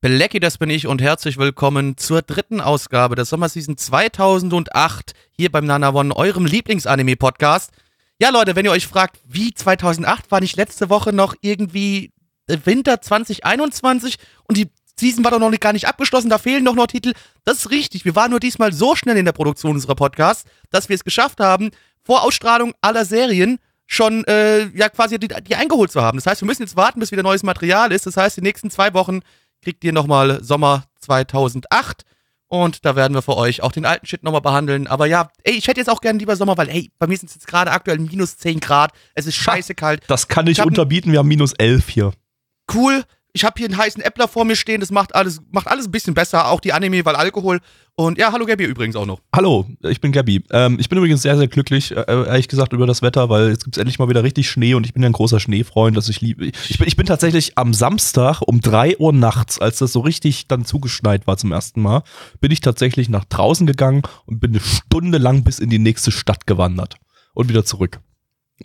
Belecki, das bin ich und herzlich willkommen zur dritten Ausgabe der Sommerseason 2008 hier beim Nana One, eurem Lieblingsanime-Podcast. Ja, Leute, wenn ihr euch fragt, wie 2008 war nicht letzte Woche noch irgendwie Winter 2021 und die Season war doch noch gar nicht abgeschlossen, da fehlen doch noch Titel. Das ist richtig, wir waren nur diesmal so schnell in der Produktion unserer Podcasts, dass wir es geschafft haben, vor Ausstrahlung aller Serien schon äh, ja quasi die, die eingeholt zu haben. Das heißt, wir müssen jetzt warten, bis wieder neues Material ist. Das heißt, die nächsten zwei Wochen kriegt ihr nochmal Sommer 2008. Und da werden wir für euch auch den alten Shit nochmal behandeln. Aber ja, ey, ich hätte jetzt auch gerne lieber Sommer, weil, ey, bei mir sind es jetzt gerade aktuell minus 10 Grad. Es ist scheiße kalt. Das kann ich, Ich unterbieten, wir haben minus 11 hier. Cool. Ich habe hier einen heißen Äppler vor mir stehen. Das macht alles, macht alles ein bisschen besser. Auch die Anime, weil Alkohol. Und ja, hallo Gabi übrigens auch noch. Hallo, ich bin Gabby. Ähm, ich bin übrigens sehr, sehr glücklich, äh, ehrlich gesagt, über das Wetter, weil jetzt gibt's endlich mal wieder richtig Schnee und ich bin ja ein großer Schneefreund, dass ich liebe. Ich bin, ich bin tatsächlich am Samstag um 3 Uhr nachts, als das so richtig dann zugeschneit war zum ersten Mal, bin ich tatsächlich nach draußen gegangen und bin eine Stunde lang bis in die nächste Stadt gewandert und wieder zurück.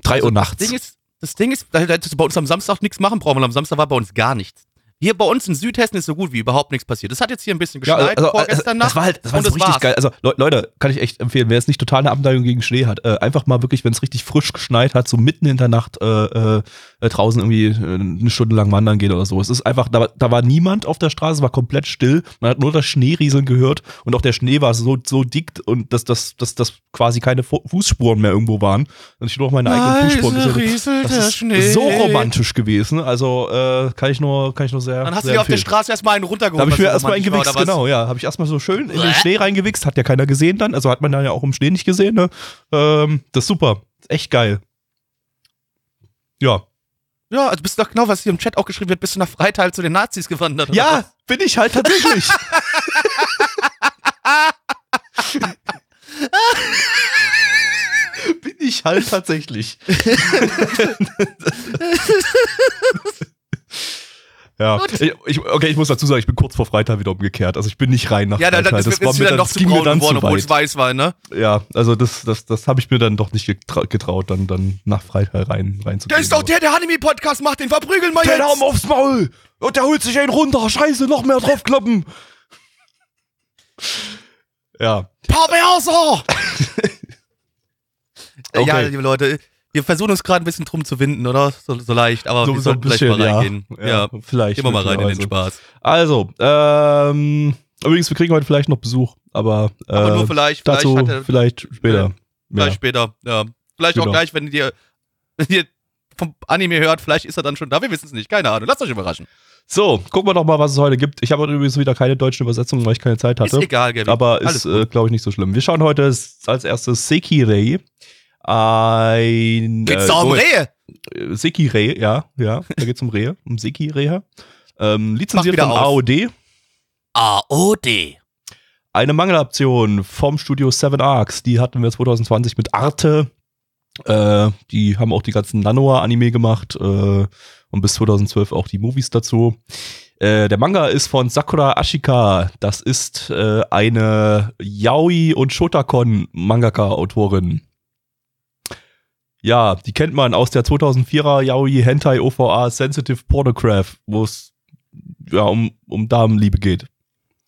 3 Uhr nachts. Das Ding ist, das Ding ist, da hättest du bei uns am Samstag nichts machen brauchen, weil am Samstag war bei uns gar nichts. Hier bei uns in Südhessen ist so gut wie überhaupt nichts passiert. Das hat jetzt hier ein bisschen Ja, geschneit also, vorgestern also, Nacht. das war halt, das war und das richtig war's. geil. Also Le Leute, kann ich echt empfehlen, wer jetzt nicht total eine Abneigung gegen Schnee hat, äh, einfach mal wirklich, wenn es richtig frisch geschneit hat, so mitten in der Nacht äh, äh, draußen irgendwie äh, eine Stunde lang wandern gehen oder so. Es ist einfach, da, war- da war niemand auf der Straße, es war komplett still. Man hat nur das Schneerieseln gehört und auch der Schnee war so, so dick und dass das, das, das quasi keine Fu Fußspuren mehr irgendwo waren. Und ich nur noch meine eigenen Fußspuren gesehen Das ist Schnee. so romantisch gewesen. Also äh, kann ich nur, kann ich nur sehr. Dann hast du sehr dir auf der. Straße erstmal einen runtergeholt. Da habe ich mir erstmal oder was? genau, ja. Habe ich erstmal so schön in den. Schnee reingewichst, hat ja keiner gesehen dann, also hat man dann ja auch im Schnee nicht gesehen, ne? Ähm, das ist super. Echt geil. Ja. Ja, also bist du doch genau, was hier im Chat auch geschrieben wird, bist du nach Freital zu den Nazis gewandert. Ja, bin ich halt tatsächlich. bin ich halt tatsächlich. Ja, ich, ich, okay, ich muss dazu sagen, ich bin kurz vor Freitag wieder umgekehrt. Also ich bin nicht rein nach Ja, dann, dann Freital. ist es wieder noch das zu ging mir dann geworden, zu obwohl weit. es weiß war, ne? Ja, also das, das, das habe ich mir dann doch nicht getra getraut, dann, dann nach Freital rein, reinzugehen. Der ist doch der, der Anime-Podcast macht, den verprügeln wir Der jetzt! Arm aufs Maul! Und der holt sich einen runter. Scheiße, noch mehr draufkloppen. Ja. Perverser! Okay. Ja, liebe Leute, wir versuchen uns gerade ein bisschen drum zu winden, oder? So, so leicht, aber wir sollten vielleicht mal reingehen. Ja, vielleicht. gehen wir mal rein in den möglicherweise. Spaß. Also, ähm, übrigens, wir kriegen heute vielleicht noch Besuch, aber, äh, Aber nur vielleicht, vielleicht dazu hat er, vielleicht später. vielleicht Ja. später, ja. Vielleicht auch Genau. gleich, wenn ihr, wenn ihr vom Anime hört, vielleicht ist er dann schon da, wir wissen es nicht, keine Ahnung, lasst euch überraschen. So, gucken wir doch mal, was es heute gibt. Ich habe übrigens wieder keine deutsche Übersetzung, weil ich keine Zeit hatte. Ist egal, Gabby. Aber ist, äh, glaube ich, nicht so schlimm. Wir schauen heute als erstes Sekirei. Ein. Geht's äh, da um Moment. Rehe? Äh, Sekirei, ja, ja. Da geht's um Rehe, um Sekirei. Ähm, lizenziert von. AOD. AOD. Eine Mangeloption vom Studio Seven Arcs. Die hatten wir 2020 mit Arte. Äh, die haben auch die ganzen Nanoa-Anime gemacht. Äh, und bis 2012 auch die Movies dazu. Äh, der Manga ist von Sakura Ashika. Das ist äh, eine Yaoi und Shotakon Mangaka-Autorin. Ja, die kennt man aus der 2004er Yaoi Hentai OVA Sensitive Pornograph, wo es ja um, um Damenliebe geht.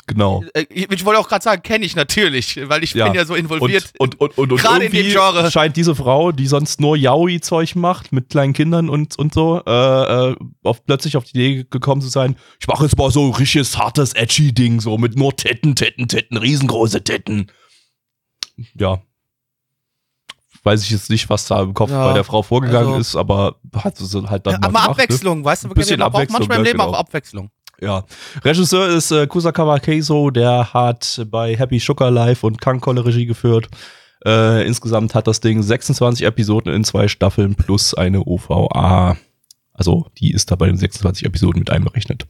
Genau. Äh, Ich wollte auch gerade sagen, kenne ich natürlich, weil ich Ja. bin ja so involviert. Und, und, und, und, und Gerade in dem Genre. scheint diese Frau, die sonst nur Yaoi-Zeug macht, mit kleinen Kindern und, und so, äh, äh, auf, plötzlich auf die Idee gekommen zu sein, ich mache jetzt mal so richtiges, hartes, edgy Ding, so mit nur Tetten, Tetten, Tetten, riesengroße Tetten. Ja. Weiß ich jetzt nicht, was da im Kopf Ja, bei der Frau vorgegangen also- ist, aber hat sie halt dann Ja, mal aber gemacht, ne? Abwechslung, weißt du, Ein bisschen man braucht manchmal im ja, Leben genau. auch Abwechslung. Ja. Regisseur ist äh, Kusakawa Keiso, der hat bei Happy Sugar Life und Kankolle Regie geführt. Äh, insgesamt hat das Ding 26 Episoden in zwei Staffeln plus eine OVA. Also die ist da bei den 26 Episoden mit einberechnet.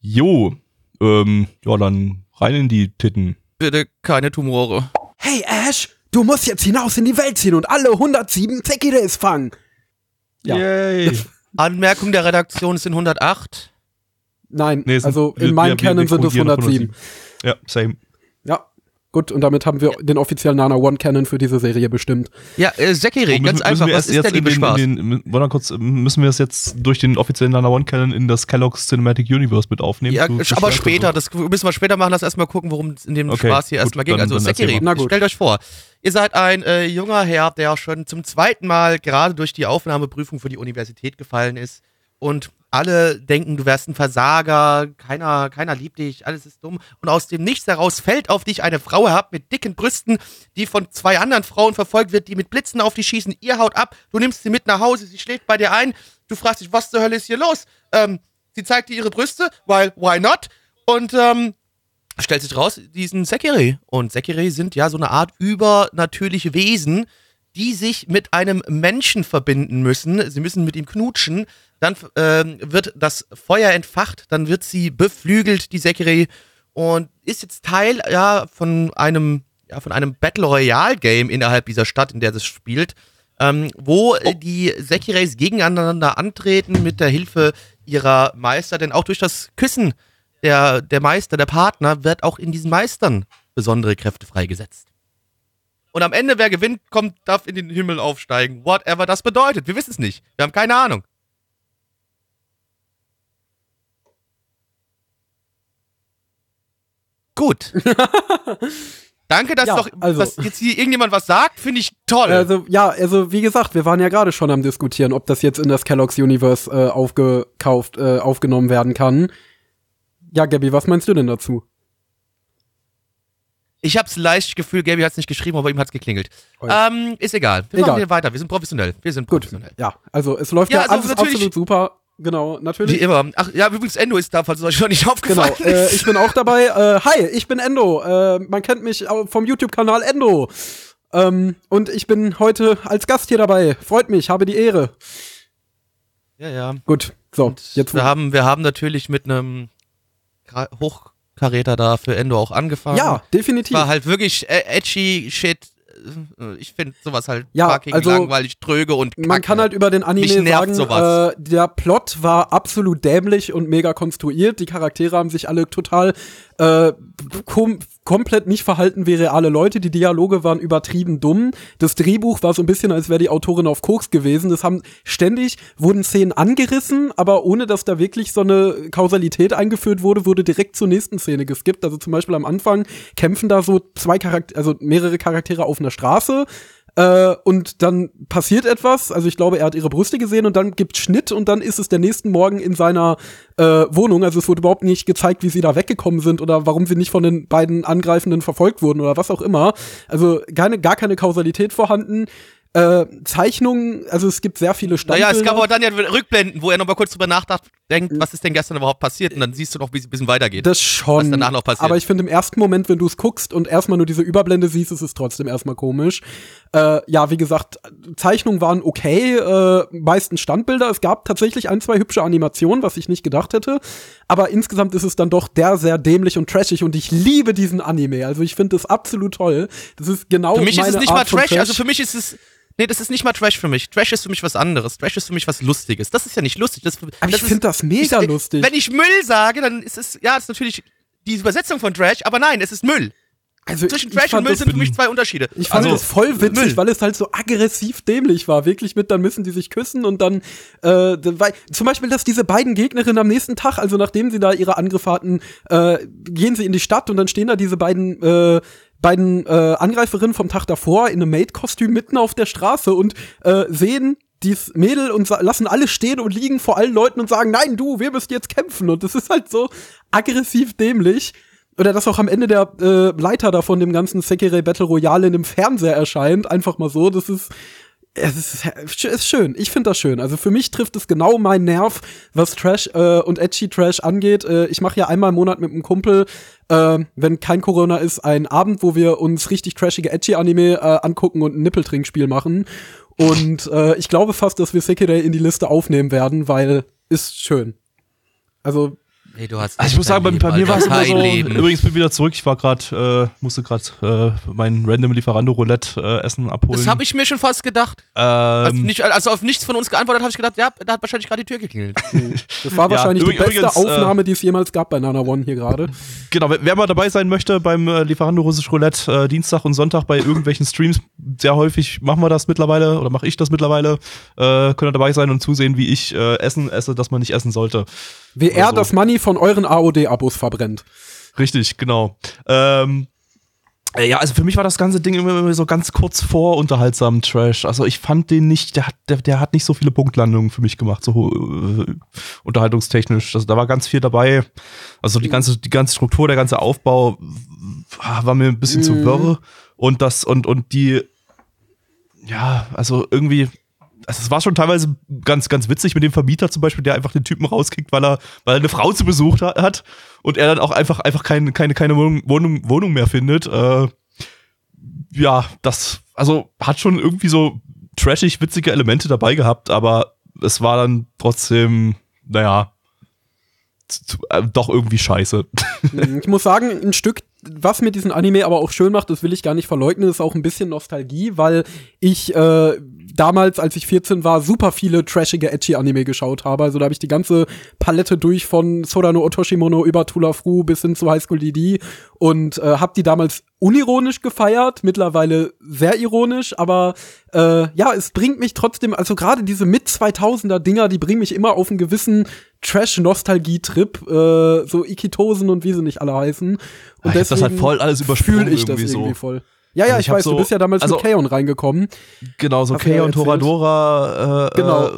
Jo, ähm, ja, dann rein in die Titten. Bitte keine Tumore. Hey Ash, du musst jetzt hinaus in die Welt ziehen und alle 107 Zekides fangen. Ja. Yay. Anmerkung der Redaktion es sind 108. Nein, Nee, also in meinem Canon sind es korrigieren auf 107. Ja, same. Ja, gut, und damit haben wir den offiziellen Nana One Canon für diese Serie bestimmt. Ja, äh, Sekiri, Und ganz einfach, was ist der jetzt in liebe den, Spaß? den, wollen wir kurz, müssen wir es jetzt durch den offiziellen Nana One Canon in das Kellogg's Cinematic Universe mit aufnehmen? Ja, Du aber später, das das müssen wir später machen, lass erstmal gucken, worum es in dem Okay, Spaß hier gut, erstmal ging. dann- Also dann stellt euch vor, ihr seid ein äh, junger Herr, der schon zum zweiten Mal gerade durch die Aufnahmeprüfung für die Universität gefallen ist und alle denken, du wärst ein Versager, keiner, keiner liebt dich, alles ist dumm. Und aus dem Nichts heraus fällt auf dich eine Frau herab mit dicken Brüsten, die von zwei anderen Frauen verfolgt wird, die mit Blitzen auf dich schießen. Ihr haut ab, du nimmst sie mit nach Hause, sie schläft bei dir ein. Du fragst dich, was zur Hölle ist hier los? Ähm, sie zeigt dir ihre Brüste, weil, why not? Und ähm, stellt sich raus, die sind Sekiri. Und Sekiri sind ja so eine Art übernatürliche Wesen, die sich mit einem Menschen verbinden müssen. Sie müssen mit ihm knutschen. Dann ähm, wird das Feuer entfacht, dann wird sie beflügelt, die Sekiri, und ist jetzt Teil ja von einem ja, von einem Battle Royale Game innerhalb dieser Stadt, in der es spielt, ähm, wo äh, die Sekireis gegeneinander antreten mit der Hilfe ihrer Meister, denn auch durch das Küssen der, der Meister, der Partner, wird auch in diesen Meistern besondere Kräfte freigesetzt. Und am Ende, wer gewinnt, kommt, darf in den Himmel aufsteigen. Whatever das bedeutet. Wir wissen es nicht. Wir haben keine Ahnung. Gut. Danke, dass Ja, doch also- dass jetzt hier irgendjemand was sagt, finde ich toll. Also, ja, also wie gesagt, wir waren ja gerade schon am diskutieren, ob das jetzt in das Kellogg's Universe äh, aufgekauft, äh, aufgenommen werden kann. Ja, Gabby, was meinst du denn dazu? Ich hab's leicht Gefühl, Gaby hat's nicht geschrieben, aber ihm hat's geklingelt. Ui. Ähm, ist egal. Wir Egal. machen hier weiter. Wir sind professionell. Wir sind Gut, professionell. ja, also es läuft Ja, ja, also alles absolut super. Genau, Wie natürlich. immer. Ach, ja, übrigens, Endo ist da, falls es euch noch nicht Genau, aufgefallen äh, ist. ich bin auch dabei. Äh, hi, ich bin Endo. Äh, man kennt mich vom YouTube-Kanal Endo. Ähm, und ich bin heute als Gast hier dabei. Freut mich, habe die Ehre. ja, ja. Gut, so, jetzt Wir haben, wir haben natürlich mit einem Hochkaräter da für Endo auch angefangen. Ja, definitiv. War halt wirklich äh, edgy Shit. Äh, Ich finde sowas halt Ja, fucking also, langweilig, tröge und kacke. Man kann halt über den Anime Mich nervt sagen, sowas. Äh, der Plot war absolut dämlich und mega konstruiert. Die Charaktere haben sich alle total äh, komplett nicht verhalten wie reale Leute. Die Dialoge waren übertrieben dumm. Das Drehbuch war so ein bisschen, als wäre die Autorin auf Koks gewesen. Das haben ständig wurden Szenen angerissen, aber ohne dass da wirklich so eine Kausalität eingeführt wurde, wurde direkt zur nächsten Szene geskippt. Also zum Beispiel am Anfang kämpfen da so zwei Charaktere, also mehrere Charaktere auf einer Straße. Äh, und dann passiert etwas, also ich glaube, er hat ihre Brüste gesehen und dann gibt Schnitt und dann ist es der nächsten Morgen in seiner äh, Wohnung. Also es wurde überhaupt nicht gezeigt, wie sie da weggekommen sind oder warum sie nicht von den beiden Angreifenden verfolgt wurden oder was auch immer. Also keine, gar keine Kausalität vorhanden. Äh, Zeichnungen, also es gibt sehr viele Standbilder. Naja, es gab aber dann ja Rückblenden, wo er nochmal kurz drüber nachdenkt, denkt, was ist denn gestern überhaupt passiert? Und dann siehst du noch, wie es ein bisschen weitergeht. Das schon. was danach noch passiert. Aber ich finde im ersten Moment, wenn du es guckst und erstmal nur diese Überblende siehst, ist es trotzdem erstmal komisch. Äh, ja, wie gesagt, Zeichnungen waren okay, äh, meistens Standbilder. Es gab tatsächlich ein, zwei hübsche Animationen, was ich nicht gedacht hätte. Aber insgesamt ist es dann doch der sehr dämlich und trashig und ich liebe diesen Anime. Also ich finde das absolut toll. Das ist genau für mich ist meine es nicht Art mal von Trash, also für mich ist es. Nee, das ist nicht mal Trash für mich. Trash ist für mich was anderes. Trash ist für mich was Lustiges. Das ist ja nicht lustig. Das, Aber das ich finde das mega ich, lustig. Wenn ich Müll sage, dann ist es, ja, das ist natürlich die Übersetzung von Trash, aber nein, es ist Müll. also Zwischen ich Trash und Müll sind für mich zwei Unterschiede. Ich fand Also, das voll witzig, Müll. weil es halt so aggressiv dämlich war. Wirklich mit, dann müssen die sich küssen und dann, äh, weil, zum Beispiel, dass diese beiden Gegnerinnen am nächsten Tag, also nachdem sie da ihre Angriffe hatten, äh, gehen sie in die Stadt und dann stehen da diese beiden, äh, beiden äh, Angreiferinnen vom Tag davor in einem Maid-Kostüm mitten auf der Straße und äh, sehen dies Mädel und lassen alle stehen und liegen vor allen Leuten und sagen, nein, du, wir müssen jetzt kämpfen. Und das ist halt so aggressiv dämlich. Oder dass auch am Ende der äh, Leiter da von dem ganzen Sekirei Battle Royale in dem Fernseher erscheint. Einfach mal so. Das ist. Es ist, ist schön. Ich finde das schön. Also für mich trifft es genau meinen Nerv, was Trash äh, und Edgy Trash angeht. Äh, ich mache ja einmal im Monat mit einem Kumpel, äh, wenn kein Corona ist, einen Abend, wo wir uns richtig trashige Edgy Anime äh, angucken und ein Nippeltrinkspiel machen. Und äh, ich glaube fast, dass wir Sekirei in die Liste aufnehmen werden, weil ist schön. Also Hey, du hast Also ich muss sagen, bei, bei mir war es immer so. Leben. Übrigens bin wieder zurück. Ich war gerade, äh, musste gerade äh, mein random Lieferando Roulette äh, Essen abholen. Das habe ich mir schon fast gedacht. Also, ähm, nicht, also auf nichts von uns geantwortet habe ich gedacht, ja, da hat wahrscheinlich gerade die Tür geklingelt. das war Ja, wahrscheinlich die übrigens, beste äh, Aufnahme, die es jemals gab bei Nana One hier gerade. Genau, wer, wer mal dabei sein möchte beim äh, Lieferando Russisch Roulette äh, Dienstag und Sonntag bei irgendwelchen Streams, sehr häufig machen wir das mittlerweile oder mache ich das mittlerweile, äh, könnt ihr dabei sein und zusehen, wie ich äh, Essen esse, das man nicht essen sollte. Wie er so. das Money von euren AOD-Abos verbrennt. Richtig, genau. Ähm, äh, ja, also für mich war das ganze Ding immer, so ganz kurz vor unterhaltsamen Trash. Also ich fand den nicht, der hat, der, der hat nicht so viele Punktlandungen für mich gemacht, so äh, unterhaltungstechnisch. Also da war ganz viel dabei. Also die ganze, die ganze Struktur, der ganze Aufbau war mir ein bisschen zu Mhm. wirr. Und das, und, und die, ja, also irgendwie, also es war schon teilweise ganz, ganz witzig mit dem Vermieter zum Beispiel, der einfach den Typen rauskickt, weil er, weil er eine Frau zu Besuch ha- hat und er dann auch einfach, einfach keine, keine, keine Wohnung, Wohnung, Wohnung mehr findet. Äh, ja, das, also hat schon irgendwie so trashig witzige Elemente dabei gehabt, aber es war dann trotzdem, naja, zu, äh, doch irgendwie scheiße. Mm, Ich muss sagen, ein Stück, was mir diesen Anime aber auch schön macht, das will ich gar nicht verleugnen, ist auch ein bisschen Nostalgie, weil ich äh, damals, als ich 14 war, super viele trashige Edgy-Anime geschaut habe. Also da habe ich die ganze Palette durch von Sorano Otoshimono über Tula Fru bis hin zu High School DD und äh, habe die damals unironisch gefeiert, mittlerweile sehr ironisch, aber äh, ja, es bringt mich trotzdem, also gerade diese mit 2000er Dinger, die bringen mich immer auf einen gewissen Trash-Nostalgie-Trip, äh, so Ikitosen und wie sie nicht alle heißen. Und Ah, ich hab das halt deswegen voll alles fühl ich das irgendwie so. voll. Ja, ja, Also ich, ich weiß, du so- bist ja damals also- mit Kaon reingekommen. Genau, so du ja erzählt. Toradora, äh, Genau. äh,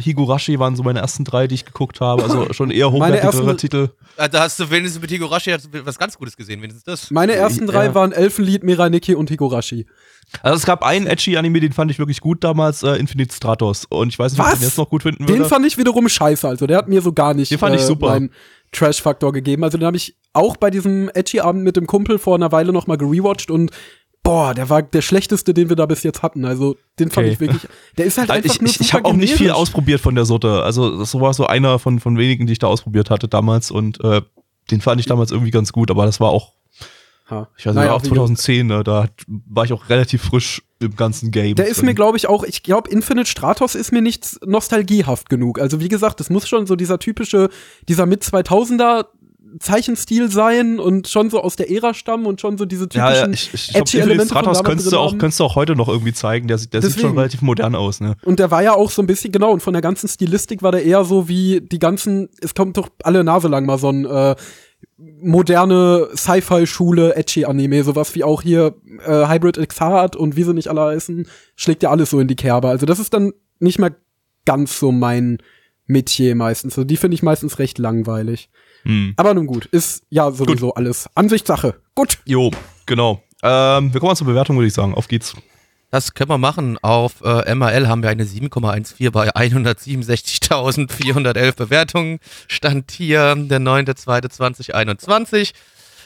Higurashi waren so meine ersten drei, die ich geguckt habe. Also schon eher hochwertigere Titel. Ah, Da hast du wenigstens mit Higurashi du was ganz Gutes gesehen, wenigstens das. Meine ersten drei Ja. waren Elfenlied, Miraniki und Higurashi. Also es gab einen edgy Anime, den fand ich wirklich gut damals, äh, Infinite Stratos. Und ich weiß nicht, ob ich Was? den jetzt noch gut finden Den würde. fand ich wiederum scheiße, also der hat mir so gar nicht Den fand ich äh, super. meinen Trash-Faktor gegeben. Also den habe ich auch bei diesem Edgy-Abend mit dem Kumpel vor einer Weile noch mal gerewatcht und boah, der war der schlechteste, den wir da bis jetzt hatten. Also den fand Okay. ich wirklich, der ist halt Also einfach ich nur ich, ich habe auch nicht viel ausprobiert von der Sorte. Also das war so einer von, von wenigen, die ich da ausprobiert hatte damals. Und äh, den fand ich damals irgendwie ganz gut. Aber das war auch, Ha. ich weiß nicht, Naja, auch wie 2010. Ne? Da war ich auch relativ frisch im ganzen Game. Der ist drin. mir, glaube ich, auch, ich glaube, Infinite Stratos ist mir nicht nostalgiehaft genug. Also, wie gesagt, es muss schon so dieser typische, dieser mit 2000er Zeichenstil sein und schon so aus der Ära stammen und schon so diese typischen ja, ja, ich, ich von Stratos könntest du, auch, haben. könntest du auch heute noch irgendwie zeigen. Der, sieht- der sieht schon Deswegen. relativ modern aus. Ne? Und der war ja auch so ein bisschen, genau, und von der ganzen Stilistik war der eher so wie die ganzen, es kommt doch alle Nase lang mal so ein äh, moderne Sci-Fi-Schule, Edgy-Anime, sowas wie auch hier äh, Hybrid Hard und wie sie nicht alle heißen, schlägt ja alles so in die Kerbe. Also das ist dann nicht mehr ganz so mein Metier meistens. Also die finde ich meistens recht langweilig. Hm. Aber nun gut, ist ja sowieso alles Ansichtssache. Gut. Jo, genau. Ähm, wir kommen mal zur Bewertung, würde ich sagen. Auf geht's. Das können wir machen. Auf äh, MAL haben wir eine 7,14 bei 167.411 Bewertungen. Stand hier der 9.2.2021.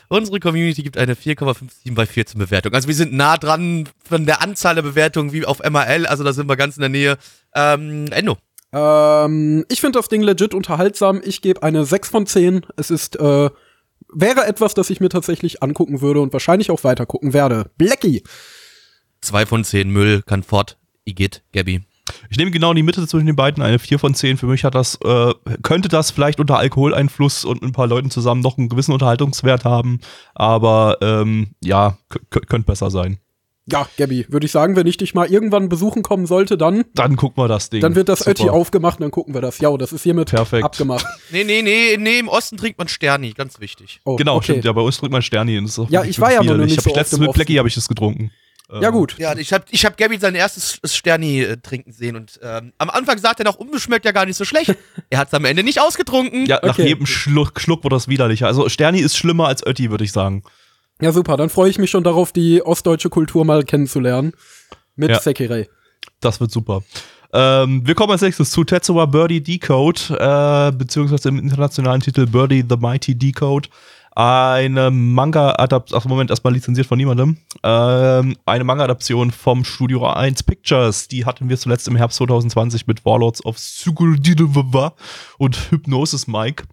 Unsere Community gibt eine 4,57 bei 14 Bewertungen. Also wir sind nah dran von der Anzahl der Bewertungen wie auf MAL. Also da sind wir ganz in der Nähe. Ähm, Endo. Ähm, ich finde das Ding legit unterhaltsam. Ich gebe eine 6 von 10. Es ist, äh, wäre etwas, das ich mir tatsächlich angucken würde und wahrscheinlich auch weiter gucken werde. Blackie. 2 von 10 Müll, kann fort. Igitt, Gabby. Ich nehme genau die Mitte zwischen den beiden, eine 4 von 10. Für mich hat das, äh, könnte das vielleicht unter Alkoholeinfluss und ein paar Leuten zusammen noch einen gewissen Unterhaltungswert haben. Aber ähm, ja, könnte besser sein. Ja, Gabby, würde ich sagen, wenn ich dich mal irgendwann besuchen kommen sollte, dann, Dann gucken wir das Ding. dann wird das Super. Ötti aufgemacht und dann gucken wir das. Ja, das ist hiermit Perfekt. abgemacht. Nee, nee, nee, nee, im Osten trinkt man Sterni, ganz wichtig. Oh, Genau, okay. stimmt. Ja, bei uns drückt man Sterni. und das ist auch Ja, ich war ja noch widerlich. nicht so ich oft letztens im mit Blackie habe ich das getrunken. Ja, gut. Ja, ich hab, ich hab Gabby sein erstes Sterni äh, trinken sehen und ähm, am Anfang sagt er noch, um, das schmeckt ja gar nicht so schlecht. er hat es am Ende nicht ausgetrunken. Ja, nach Okay. jedem Schluck, Schluck wird das widerlicher. Also Sterni ist schlimmer als Ötti, würde ich sagen. Ja, super. Dann freue ich mich schon darauf, die ostdeutsche Kultur mal kennenzulernen. Mit Ja. Sekirei. Das wird super. Ähm, wir kommen als nächstes zu Tetsuwa Birdie Decode, äh, beziehungsweise im internationalen Titel Birdie the Mighty Decode. eine Manga-Adaption, ach Moment, erstmal lizenziert von niemandem, ähm, eine Manga-Adaption vom Studio 1 Pictures, die hatten wir zuletzt im Herbst 2020 mit Warlords of Sugurdidova und Hypnosis Mike.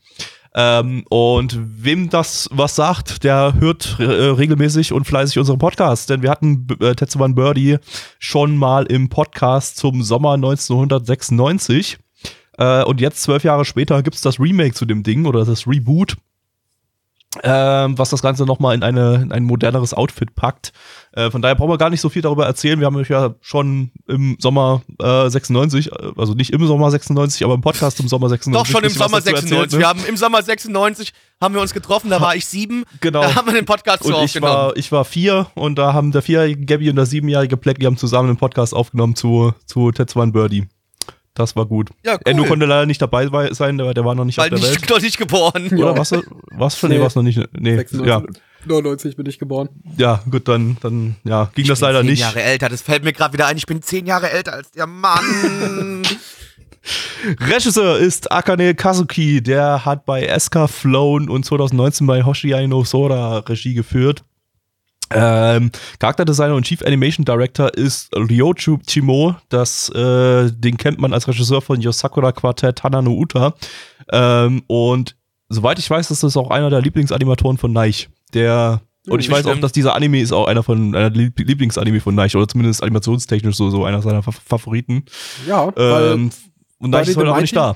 Ähm, und wem das was sagt, der hört äh, regelmäßig und fleißig unseren Podcast, denn wir hatten äh, Tetsuban Birdie schon mal im Podcast zum Sommer 1996. Äh, und jetzt, zwölf Jahre später, gibt's das Remake zu dem Ding oder das Reboot ähm, was das Ganze nochmal in, eine, in ein moderneres Outfit packt. Äh, von daher brauchen wir gar nicht so viel darüber erzählen. Wir haben euch ja schon im Sommer äh, 96, äh, also nicht im Sommer 96, aber im Podcast im Sommer 96. Doch schon im Sommer erzählt, 96. ne? Wir haben im Sommer 96 haben wir uns getroffen, da war ich sieben. Genau. Da haben wir den Podcast zu Und ich aufgenommen. war, ich war vier und da haben der vierjährige Gabby und der siebenjährige Plecky haben zusammen einen Podcast aufgenommen zu, zu Tetsuan Birdie. Das war gut. Ja, cool. Endo konnte leider nicht dabei sein, der, der war noch nicht weil auf der nicht, Welt. noch nicht geboren. Oder was? Was für? Nee, Nee. war's noch nicht. Nee, 96, ja. 99 bin ich geboren. Ja, gut, dann, dann, ja, ging das bin leider zehn nicht. Jahre älter, das fällt mir gerade wieder ein. Ich bin zehn Jahre älter als der Mann. Regisseur ist Akane Kazuki, der hat bei Eska Flown und 2019 bei Hoshiai no Sora Regie geführt. Ähm, Charakterdesigner und Chief Animation Director ist Ryochu Chimo, das, äh, den kennt man als Regisseur von Yosakura Quartett Hana no Uta. Ähm, und soweit ich weiß, ist das auch einer der Lieblingsanimatoren von Neich. Der, und ich weiß auch, dass dieser Anime ist auch einer von, einer Lieblingsanime von Neich, oder zumindest animationstechnisch so, so einer seiner Fa Favoriten. Ja, weil Ähm, und bei Neich ist heute aber nicht da.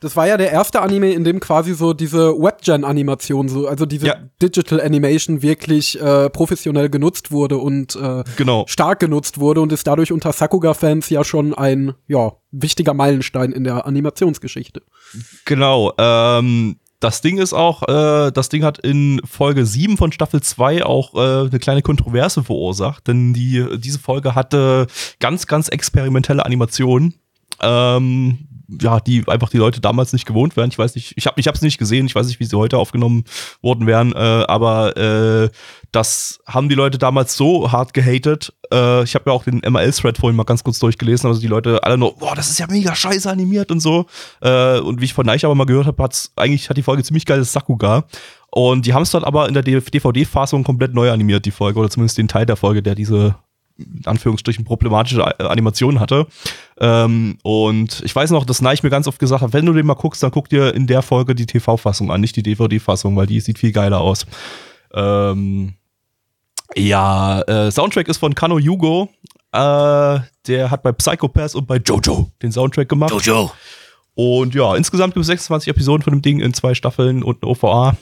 Das war ja der erste Anime, in dem quasi so diese Webgen-Animation, so, also diese Ja. Digital Animation wirklich äh, professionell genutzt wurde und äh, Genau. stark genutzt wurde und ist dadurch unter Sakuga-Fans ja schon ein ja, wichtiger Meilenstein in der Animationsgeschichte. Genau. Ähm, das Ding ist auch, äh, das Ding hat in Folge 7 von Staffel 2 auch äh, eine kleine Kontroverse verursacht, denn die, diese Folge hatte ganz, ganz experimentelle Animationen. Ähm, ja, die einfach die Leute damals nicht gewohnt wären. Ich weiß nicht, ich habe ich nicht gesehen, ich weiß nicht, wie sie heute aufgenommen worden wären, äh, aber äh, das haben die Leute damals so hart gehatet. Äh, ich habe ja auch den ML-Thread vorhin mal ganz kurz durchgelesen, also die Leute alle nur, boah, das ist ja mega scheiße animiert und so. Äh, und wie ich von Neich aber mal gehört habe, hat's eigentlich hat die Folge ziemlich geiles Sakuga. Und die haben es dann aber in der DVD-Fassung komplett neu animiert, die Folge, oder zumindest den Teil der Folge, der diese in Anführungsstrichen problematische A- Animation hatte. Ähm, und ich weiß noch, dass Neich mir ganz oft gesagt hat, wenn du den mal guckst, dann guck dir in der Folge die TV-Fassung an, nicht die DVD-Fassung, weil die sieht viel geiler aus. Ähm, ja, äh, Soundtrack ist von Kano Yugo. Äh, der hat bei Psychopath und bei Jojo den Soundtrack gemacht. Jojo. Und ja, insgesamt gibt es 26 Episoden von dem Ding in zwei Staffeln und eine OVA.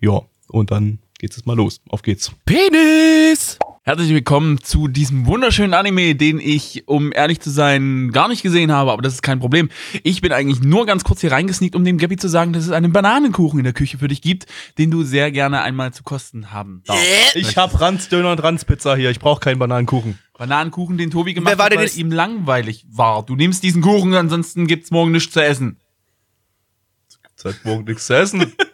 Ja, und dann geht's jetzt mal los. Auf geht's. Penis! Herzlich willkommen zu diesem wunderschönen Anime, den ich, um ehrlich zu sein, gar nicht gesehen habe, aber das ist kein Problem. Ich bin eigentlich nur ganz kurz hier reingesneakt, um dem Gabby zu sagen, dass es einen Bananenkuchen in der Küche für dich gibt, den du sehr gerne einmal zu kosten haben darfst. Ich hab Ranzdöner und Ranzpizza hier. Ich brauche keinen Bananenkuchen. Bananenkuchen, den Tobi gemacht Wer war hat, denn weil jetzt- ihm langweilig war. Du nimmst diesen Kuchen, ansonsten gibt's morgen nichts zu essen. Seit morgen nichts zu essen.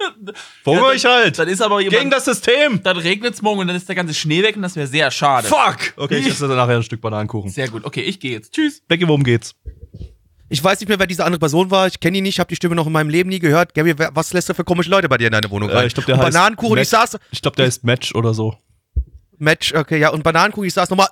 Verhungere ich halt. Dann ist aber jemand, Gegen das System. dann regnet's morgen und dann ist der ganze Schnee weg und das wäre sehr schade. Fuck. Okay, ich esse dann nachher ein Stück Bananenkuchen. Sehr gut. Okay, ich gehe jetzt. Tschüss. Becky, worum geht's? Ich weiß nicht mehr, wer diese andere Person war. Ich kenne ihn nicht, habe die Stimme noch in meinem Leben nie gehört. Gabby, wer- was lässt du für komische Leute bei dir in deine Wohnung rein? Äh, ich glaube, der Und heißt Bananenkuchen, ich Match. saß. Ich glaube, der ist Match oder so. Match, okay, ja, und Bananenkuchen, ich saß nochmal.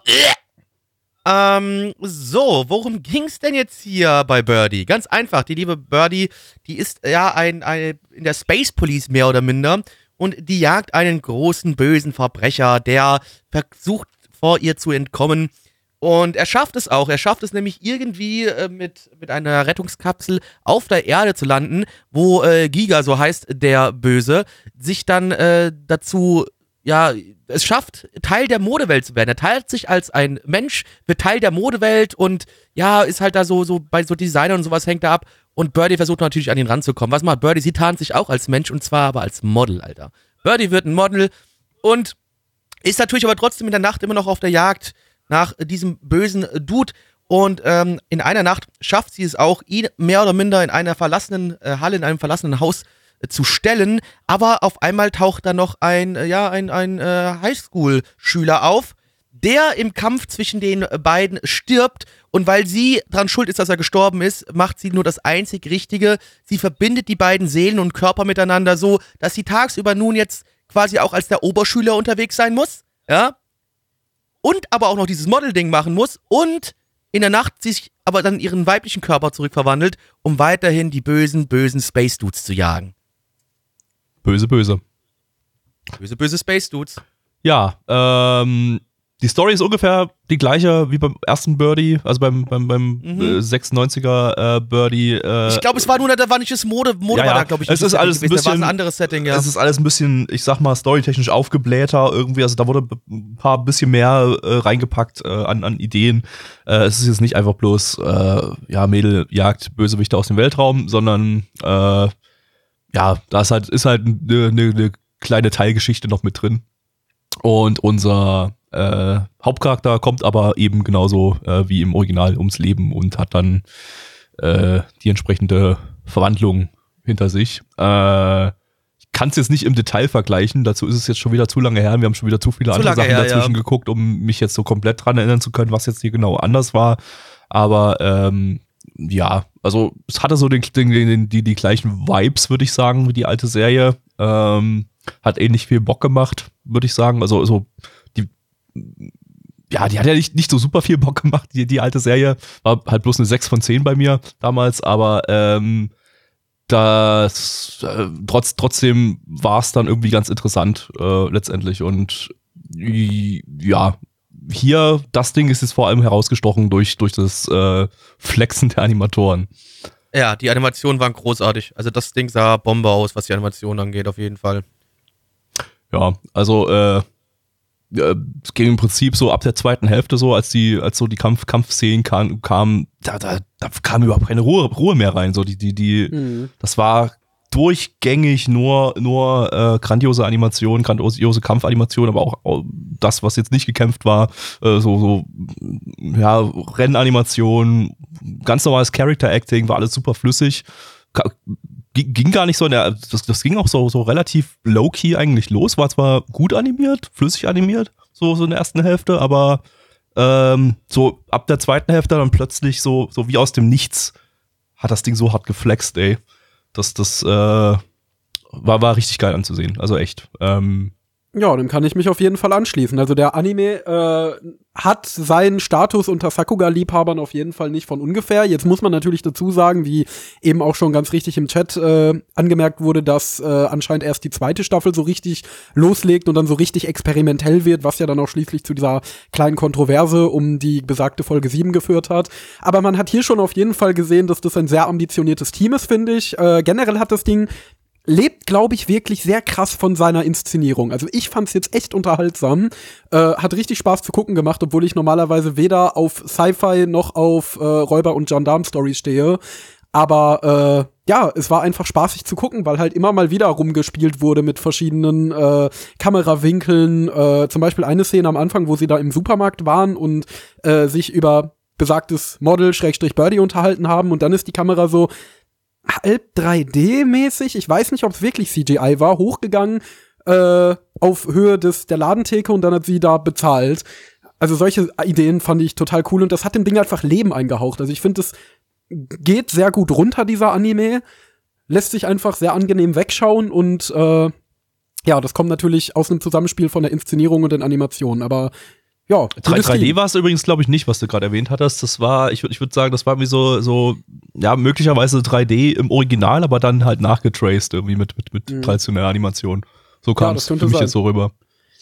Ähm, so, worum ging's denn jetzt hier bei Birdie? Ganz einfach, die liebe Birdie, die ist ja ein, ein in der Space Police mehr oder minder und die jagt einen großen bösen Verbrecher, der versucht vor ihr zu entkommen. Und er schafft es auch. Er schafft es nämlich irgendwie äh, mit, mit einer Rettungskapsel auf der Erde zu landen, wo äh, Giga, so heißt der Böse, sich dann äh, dazu, ja, es schafft, Teil der Modewelt zu werden. Er teilt sich als ein Mensch, wird Teil der Modewelt und ja, ist halt da so, so bei so Designern und sowas hängt er ab. Und Birdie versucht natürlich an ihn ranzukommen. Was macht Birdie? Sie tarnt sich auch als Mensch und zwar aber als Model, Alter. Birdie wird ein Model und ist natürlich aber trotzdem in der Nacht immer noch auf der Jagd nach diesem bösen Dude. Und ähm, in einer Nacht schafft sie es auch, ihn mehr oder minder in einer verlassenen äh, Halle, in einem verlassenen Haus äh, zu stellen. Aber auf einmal taucht da noch ein, äh, ja, ein, ein äh, Highschool-Schüler auf, der im Kampf zwischen den beiden stirbt Und weil sie daran schuld ist, dass er gestorben ist, macht sie nur das einzig Richtige. Sie verbindet die beiden Seelen und Körper miteinander so, dass sie tagsüber nun jetzt quasi auch als der Oberschüler unterwegs sein muss. Ja. Und aber auch noch dieses Model-Ding machen muss und in der Nacht sich aber dann ihren weiblichen Körper zurückverwandelt, um weiterhin die bösen, bösen Space Dudes zu jagen. Böse, böse. Böse, böse Space Dudes. Ja, ähm, die Story ist ungefähr die gleiche wie beim ersten Birdie, also beim, beim, beim Mhm. äh, 96er äh, Birdie. Äh, Ich glaube, es war nur, da war nicht das Mode, Mode Ja, war da, glaube ich, Es ist alles ein bisschen- ein anderes Setting, ja. Es ist alles ein bisschen, ich sag mal, storytechnisch aufgeblähter irgendwie. Also da wurde ein paar bisschen mehr äh, reingepackt äh, an, an Ideen. Äh, es ist jetzt nicht einfach bloß, äh, ja, Mädel jagt Bösewichte aus dem Weltraum, sondern äh, ja, da ist halt, ist halt eine, eine, eine kleine Teilgeschichte noch mit drin. Und unser äh, Hauptcharakter kommt aber eben genauso äh, wie im Original ums Leben und hat dann äh, die entsprechende Verwandlung hinter sich. Äh, ich kann es jetzt nicht im Detail vergleichen, dazu ist es jetzt schon wieder zu lange her. Wir haben schon wieder zu viele Zu andere Sachen her, dazwischen ja. geguckt, um mich jetzt so komplett dran erinnern zu können, was jetzt hier genau anders war. Aber ähm, ja, also es hatte so den, den, den, die, die gleichen Vibes, würde ich sagen, wie die alte Serie. Ähm, hat ähnlich viel Bock gemacht, würde ich sagen. Also so die ja, die hat ja nicht, nicht so super viel Bock gemacht, die, die alte Serie. War halt bloß eine 6 von 10 bei mir damals, aber ähm, das äh, trotz, trotzdem war es dann irgendwie ganz interessant äh, letztendlich. Und ja, hier, das Ding ist jetzt vor allem herausgestochen durch, durch das äh, Flexen der Animatoren. Ja, die Animationen waren großartig. Also das Ding sah Bombe aus, was die Animation angeht, auf jeden Fall. Ja, also äh, äh, es ging im Prinzip so ab der zweiten Hälfte so, als die, als so die Kampf, Kampfszenen kamen, kam, da, da, da kam überhaupt keine Ruhe, Ruhe mehr rein. So die, die, die, Mhm. das war durchgängig nur, nur äh, grandiose Animation, grandiose Kampfanimation, aber auch, auch das, was jetzt nicht gekämpft war, äh, so, so ja, Rennanimation, ganz normales Character Acting, war alles super flüssig. Ka- ging gar nicht so, in der, das, das ging auch so, so relativ low-key eigentlich los, war zwar gut animiert, flüssig animiert, so, so in der ersten Hälfte, aber ähm, so ab der zweiten Hälfte dann plötzlich so, so wie aus dem Nichts hat das Ding so hart geflext, ey. Das, das äh, war, war richtig geil anzusehen. Also echt. Ähm, Ja, dem kann ich mich auf jeden Fall anschließen. Also der Anime äh, hat seinen Status unter Sakuga-Liebhabern auf jeden Fall nicht von ungefähr. Jetzt muss man natürlich dazu sagen, wie eben auch schon ganz richtig im Chat äh, angemerkt wurde, dass äh, anscheinend erst die zweite Staffel so richtig loslegt und dann so richtig experimentell wird, was ja dann auch schließlich zu dieser kleinen Kontroverse um die besagte Folge 7 geführt hat. Aber man hat hier schon auf jeden Fall gesehen, dass das ein sehr ambitioniertes Team ist, finde ich. Äh, generell hat das Ding lebt, glaube ich, wirklich sehr krass von seiner Inszenierung. Also ich fand es jetzt echt unterhaltsam, äh, hat richtig Spaß zu gucken gemacht, obwohl ich normalerweise weder auf Sci-Fi noch auf äh, Räuber- und Gendarm-Stories stehe. Aber äh, ja, es war einfach spaßig zu gucken, weil halt immer mal wieder rumgespielt wurde mit verschiedenen äh, Kamerawinkeln. Äh, zum Beispiel eine Szene am Anfang, wo sie da im Supermarkt waren und äh, sich über besagtes Model Schrägstrich Birdie unterhalten haben und dann ist die Kamera so halb 3D-mäßig, ich weiß nicht, ob es wirklich CGI war, hochgegangen äh, auf Höhe des der Ladentheke und dann hat sie da bezahlt. Also solche Ideen fand ich total cool und das hat dem Ding einfach Leben eingehaucht. Also ich finde, es geht sehr gut runter, dieser Anime. Lässt sich einfach sehr angenehm wegschauen und äh, ja, das kommt natürlich aus einem Zusammenspiel von der Inszenierung und den Animationen, aber ja, 3, gutes 3D Team. war es übrigens, glaube ich, nicht, was du gerade erwähnt hattest. Das war, ich würde ich würd sagen, das war wie so, so, ja, möglicherweise 3D im Original, aber dann halt nachgetraced irgendwie mit, mit, mit Mhm. traditioneller Animation. So kam es könnte für mich sein. jetzt so rüber.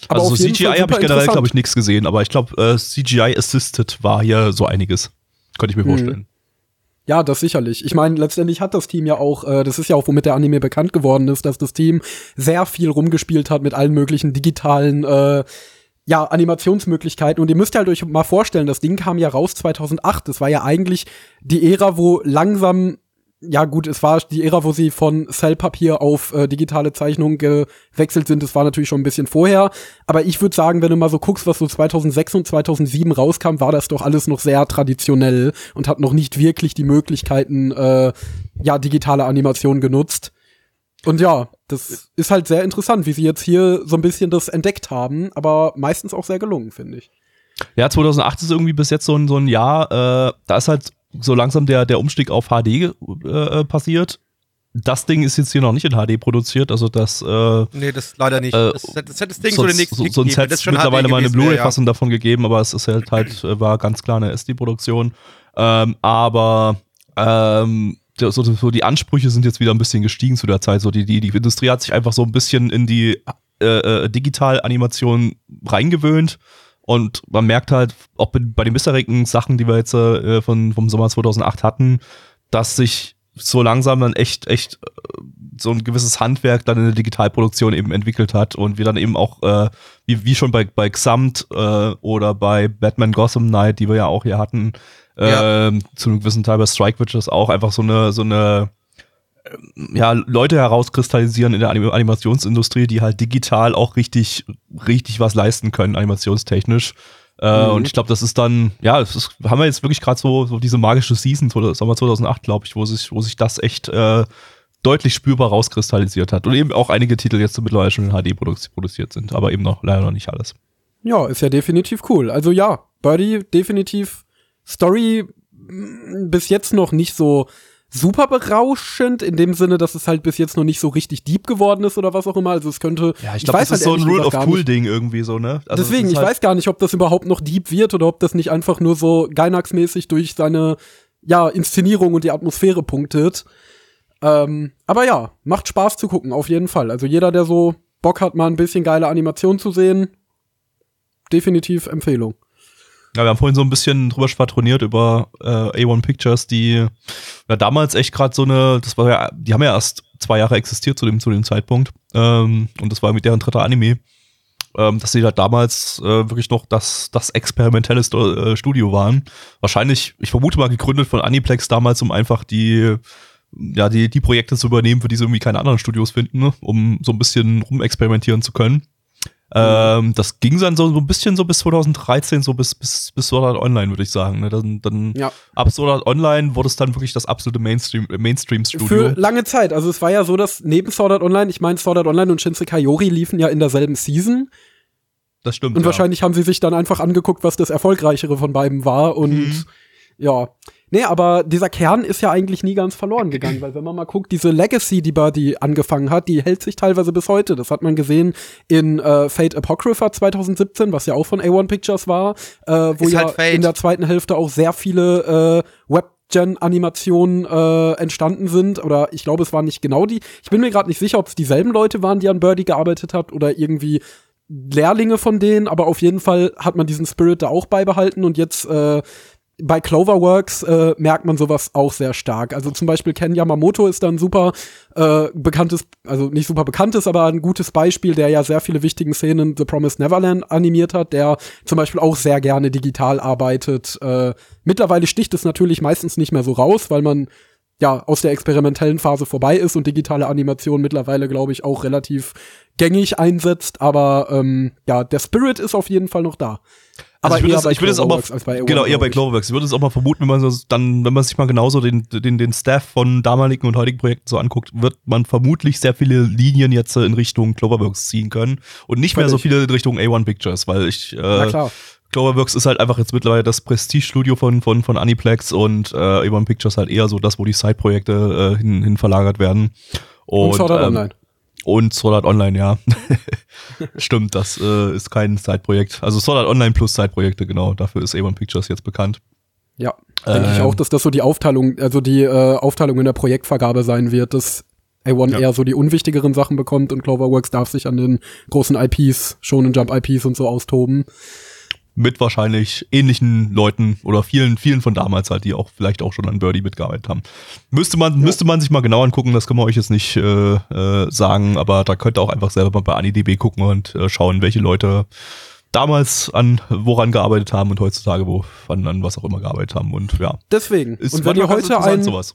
Aber also so CGI habe ich generell, glaube ich, nichts gesehen, aber ich glaube, äh, CGI-assisted war hier so einiges. Könnte ich mir Mhm. vorstellen. Ja, das sicherlich. Ich meine, letztendlich hat das Team ja auch, äh, das ist ja auch, womit der Anime bekannt geworden ist, dass das Team sehr viel rumgespielt hat mit allen möglichen digitalen, äh, ja, Animationsmöglichkeiten. Und ihr müsst halt euch mal vorstellen, das Ding kam ja raus 2008. Das war ja eigentlich die Ära, wo langsam, ja gut, es war die Ära, wo sie von Cellpapier auf äh, digitale Zeichnungen gewechselt sind. Das war natürlich schon ein bisschen vorher. Aber ich würde sagen, wenn du mal so guckst, was so 2006 und 2007 rauskam, war das doch alles noch sehr traditionell und hat noch nicht wirklich die Möglichkeiten, äh, ja, digitale Animation genutzt. Und ja, das ist halt sehr interessant, wie sie jetzt hier so ein bisschen das entdeckt haben, aber meistens auch sehr gelungen, finde ich. Ja, 2008 ist irgendwie bis jetzt so ein, so ein Jahr, äh, da ist halt so langsam der, der Umstieg auf HD äh, passiert. Das Ding ist jetzt hier noch nicht in HD produziert, also das äh, Nee, das leider nicht. Äh, das, das hätte das Ding sonst, so den nächsten so- Kick sonst hätte es schon mittlerweile mal eine Blu-ray-Fassung davon gegeben, aber es ist halt halt, äh, war ganz klar eine SD-Produktion. Ähm, aber ähm, so, so die Ansprüche sind jetzt wieder ein bisschen gestiegen zu der Zeit. So die, die, die Industrie hat sich einfach so ein bisschen in die äh, äh, Digital-Animation reingewöhnt. Und man merkt halt, auch bei- den bisherigen Sachen, die wir jetzt äh, von, vom Sommer 2008 hatten, dass sich so langsam dann echt, echt äh, so ein gewisses Handwerk dann in der Digitalproduktion eben entwickelt hat und wir dann eben auch, äh, wie, wie schon bei, bei Xamt äh, oder bei Batman Gotham Knight, die wir ja auch hier hatten, Ja. ähm, zu einem gewissen Teil bei Strike Witches auch einfach so eine, so eine ähm, ja, Leute herauskristallisieren in der Anim Animationsindustrie, die halt digital auch richtig, richtig was leisten können, animationstechnisch. Äh, Mhm. Und ich glaube, das ist dann, ja, das ist, haben wir jetzt wirklich gerade so, so diese magische Season, so- Sommer 2008, glaube ich, wo sich, wo sich das echt äh, deutlich spürbar rauskristallisiert hat. Und eben auch einige Titel jetzt mittlerweile schon in HD produzi- produziert sind, aber eben noch leider noch nicht alles. Ja, ist ja definitiv cool. Also ja, Birdie definitiv Story mm, bis jetzt noch nicht so super berauschend, in dem Sinne, dass es halt bis jetzt noch nicht so richtig deep geworden ist oder was auch immer. Also es könnte. Ja, ich glaube, das weiß ist so ein Rule of Cool nicht- Ding irgendwie so, ne? Also es Deswegen, ich halt- weiß gar nicht, ob das überhaupt noch deep wird oder ob das nicht einfach nur so Gainax-mäßig durch seine ja, Inszenierung und die Atmosphäre punktet. Ähm, aber ja, macht Spaß zu gucken, auf jeden Fall. Also jeder, der so Bock hat, mal ein bisschen geile Animation zu sehen, definitiv Empfehlung. Ja, wir haben vorhin so ein bisschen drüber schwadroniert über äh, A1 Pictures, die ja damals echt gerade so eine, das war ja, die haben ja erst zwei Jahre existiert zu dem, zu dem Zeitpunkt. Ähm, und das war mit deren dritter Anime. Ähm, dass sie da damals äh, wirklich noch das, das experimentelle Sto äh, Studio waren. Wahrscheinlich, ich vermute mal, gegründet von Aniplex damals, um einfach die, ja, die, die Projekte zu übernehmen, für die sie irgendwie keine anderen Studios finden, ne? um so ein bisschen rumexperimentieren zu können. Ähm, das ging dann so, so ein bisschen so bis 2013, so bis, bis, bis Sword Art Online, würde ich sagen. Ne? Dann, dann Ja. ab Sword Art Online wurde es dann wirklich das absolute Mainstream, Mainstream-Studio. Für lange Zeit. Also es war ja so, dass neben Sword Art Online, ich meine, Sword Art Online und Shinsekai Yori liefen ja in derselben Season. Das stimmt. Und ja. wahrscheinlich haben sie sich dann einfach angeguckt, was das erfolgreichere von beiden war. Und Mhm. ja. Nee, aber dieser Kern ist ja eigentlich nie ganz verloren gegangen, weil wenn man mal guckt, diese Legacy, die Birdie angefangen hat, die hält sich teilweise bis heute. Das hat man gesehen in äh, Fate Apocrypha 2017, was ja auch von A1 Pictures war, äh, wo Ist ja halt in der zweiten Hälfte auch sehr viele äh, Webgen-Animationen äh, entstanden sind. Oder ich glaube, es waren nicht genau die. Ich bin mir gerade nicht sicher, ob es dieselben Leute waren, die an Birdie gearbeitet hat oder irgendwie Lehrlinge von denen, aber auf jeden Fall hat man diesen Spirit da auch beibehalten und jetzt äh, bei Cloverworks äh, merkt man sowas auch sehr stark. Also zum Beispiel Ken Yamamoto ist da ein super äh, bekanntes, also nicht super bekanntes, aber ein gutes Beispiel, der ja sehr viele wichtigen Szenen The Promised Neverland animiert hat, der zum Beispiel auch sehr gerne digital arbeitet. Äh, mittlerweile sticht es natürlich meistens nicht mehr so raus, weil man ja aus der experimentellen Phase vorbei ist und digitale Animation mittlerweile, glaube ich, auch relativ gängig einsetzt. Aber ähm, ja, der Spirit ist auf jeden Fall noch da. Also ich würde es- ich würde es auch mal, Cloverworks als bei A1, genau, eher bei. Cloverworks. Ich würde es auch mal vermuten, wenn man so dann, wenn man sich mal genauso den, den, den Staff von damaligen und heutigen Projekten so anguckt, wird man vermutlich sehr viele Linien jetzt äh, in Richtung Cloverworks ziehen können und nicht mehr so Völlig. viele in Richtung A1 Pictures, weil ich, Na äh, klar. Cloverworks ist halt einfach jetzt mittlerweile das Prestige-Studio von, von, von Aniplex und äh, A1 Pictures halt eher so das, wo die Side-Projekte äh, hin, hin verlagert werden. Und, Sword Art ähm, Online. Und Sword Art Online, ja. Stimmt, das äh, ist kein Side-Projekt. Also Sword Art Online plus Side-Projekte, genau. Dafür ist A1 Pictures jetzt bekannt. Ja, denke ich ähm, auch, dass das so die Aufteilung, also die äh, Aufteilung in der Projektvergabe sein wird, dass A1 Ja. eher so die unwichtigeren Sachen bekommt und Cloverworks darf sich an den großen IPs, Shonen Jump IPs und so austoben. Mit wahrscheinlich ähnlichen Leuten oder vielen, vielen von damals halt, die auch vielleicht auch schon an Birdie mitgearbeitet haben. Müsste man, müsste man sich mal genau angucken, das können wir euch jetzt nicht äh, äh, sagen, aber da könnt ihr auch einfach selber mal bei AniDB gucken und äh, schauen, welche Leute damals an woran gearbeitet haben und heutzutage wo an, an was auch immer gearbeitet haben. Und ja, Deswegen. ist und wenn ihr heute ein, sowas.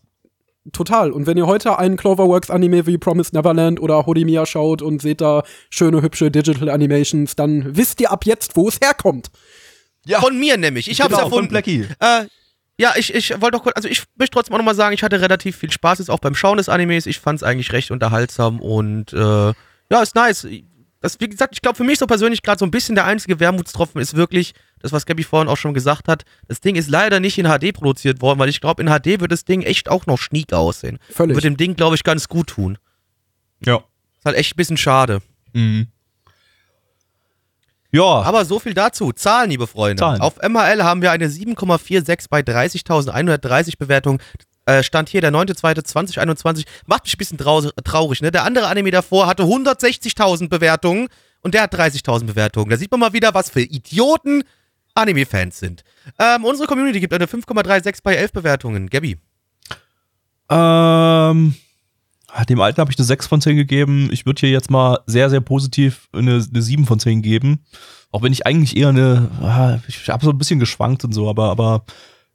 total, und wenn ihr heute einen Cloverworks Anime wie Promised Neverland oder Hodimiya schaut und seht da schöne, hübsche Digital Animations, dann wisst ihr ab jetzt, wo es herkommt. Von mir nämlich. Ich habe es Genau, von erfunden. Blackie. Äh, ja, ich, ich wollte doch kurz, also ich möchte trotzdem auch nochmal sagen, ich hatte relativ viel Spaß jetzt auch beim Schauen des Animes. Ich fand es eigentlich recht unterhaltsam und äh, ja, ist nice. das, wie gesagt, ich glaube für mich so persönlich gerade so ein bisschen der einzige Wermutstropfen ist wirklich das, was Gabby vorhin auch schon gesagt hat. Das Ding ist leider nicht in HD produziert worden, weil ich glaube, in HD wird das Ding echt auch noch schniek aussehen. Völlig. Wird dem Ding, glaube ich, ganz gut tun. Ja. Ist halt echt ein bisschen schade. Mhm. Ja, Aber so viel dazu. Zahlen, liebe Freunde. Zahlen. Auf MRL haben wir eine 7,46 bei 30.130 Bewertungen. Äh, Stand hier der 9.2.2021. Macht mich ein bisschen trau traurig, ne? Der andere Anime davor hatte 160.000 Bewertungen und der hat 30.000 Bewertungen. Da sieht man mal wieder, was für Idioten Anime-Fans sind. Ähm, unsere Community gibt eine 5,36 bei 11 Bewertungen. Gabby. Ähm, dem alten habe ich eine 6 von 10 gegeben. Ich würde hier jetzt mal sehr, sehr positiv eine, eine 7 von 10 geben. Auch wenn ich eigentlich eher eine, ah, ich habe so ein bisschen geschwankt und so, aber, aber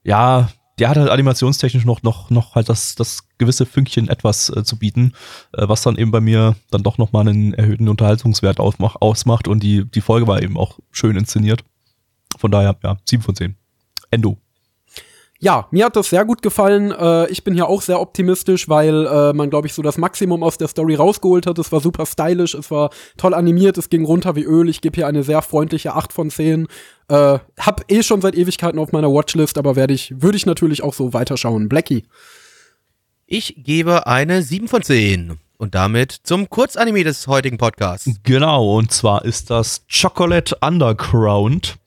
ja, der hat halt animationstechnisch noch, noch, noch halt das, das gewisse Fünkchen etwas äh, zu bieten, äh, was dann eben bei mir dann doch nochmal einen erhöhten Unterhaltungswert ausmach, ausmacht und die, die Folge war eben auch schön inszeniert. Von daher, ja, 7 von 10. Endo. Ja, mir hat das sehr gut gefallen. Äh, ich bin hier auch sehr optimistisch, weil äh, man, glaube ich, so das Maximum aus der Story rausgeholt hat. Es war super stylisch, es war toll animiert, es ging runter wie Öl. Ich gebe hier eine sehr freundliche 8 von 10. Äh, hab eh schon seit Ewigkeiten auf meiner Watchlist, aber werde ich, würde ich natürlich auch so weiterschauen. Blackie. Ich gebe eine 7 von 10. Und damit zum Kurzanime des heutigen Podcasts. Genau, und zwar ist das Chocolate Underground,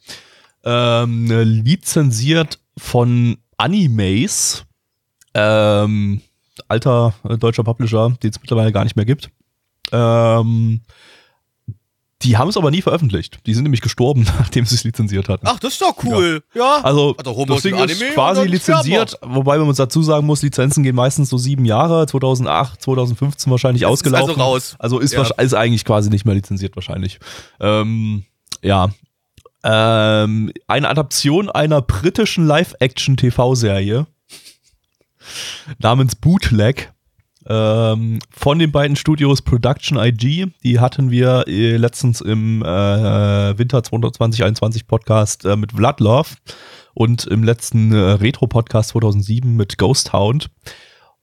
ähm, lizenziert von Animaze, ähm, alter äh, deutscher Publisher, den es mittlerweile gar nicht mehr gibt. Ähm, die haben es aber nie veröffentlicht. Die sind nämlich gestorben, nachdem sie es lizenziert hatten. Ach, das ist doch cool. Ja. Also, Also wir das Ding ist Anime quasi lizenziert, wobei man uns dazu sagen muss, Lizenzen gehen meistens so sieben Jahre, 2008, 2015 wahrscheinlich Das ist ausgelaufen. also raus. Also ist, Ja. ist eigentlich quasi nicht mehr lizenziert wahrscheinlich. Ähm, ja. Ähm, eine Adaption einer britischen Live-Action-TV-Serie namens Bootleg ähm, von den beiden Studios Production IG. Die hatten wir äh, letztens im äh, Winter 2021 Podcast äh, mit Vlad Love und im letzten äh, Retro-Podcast 2007 mit Ghost Hound.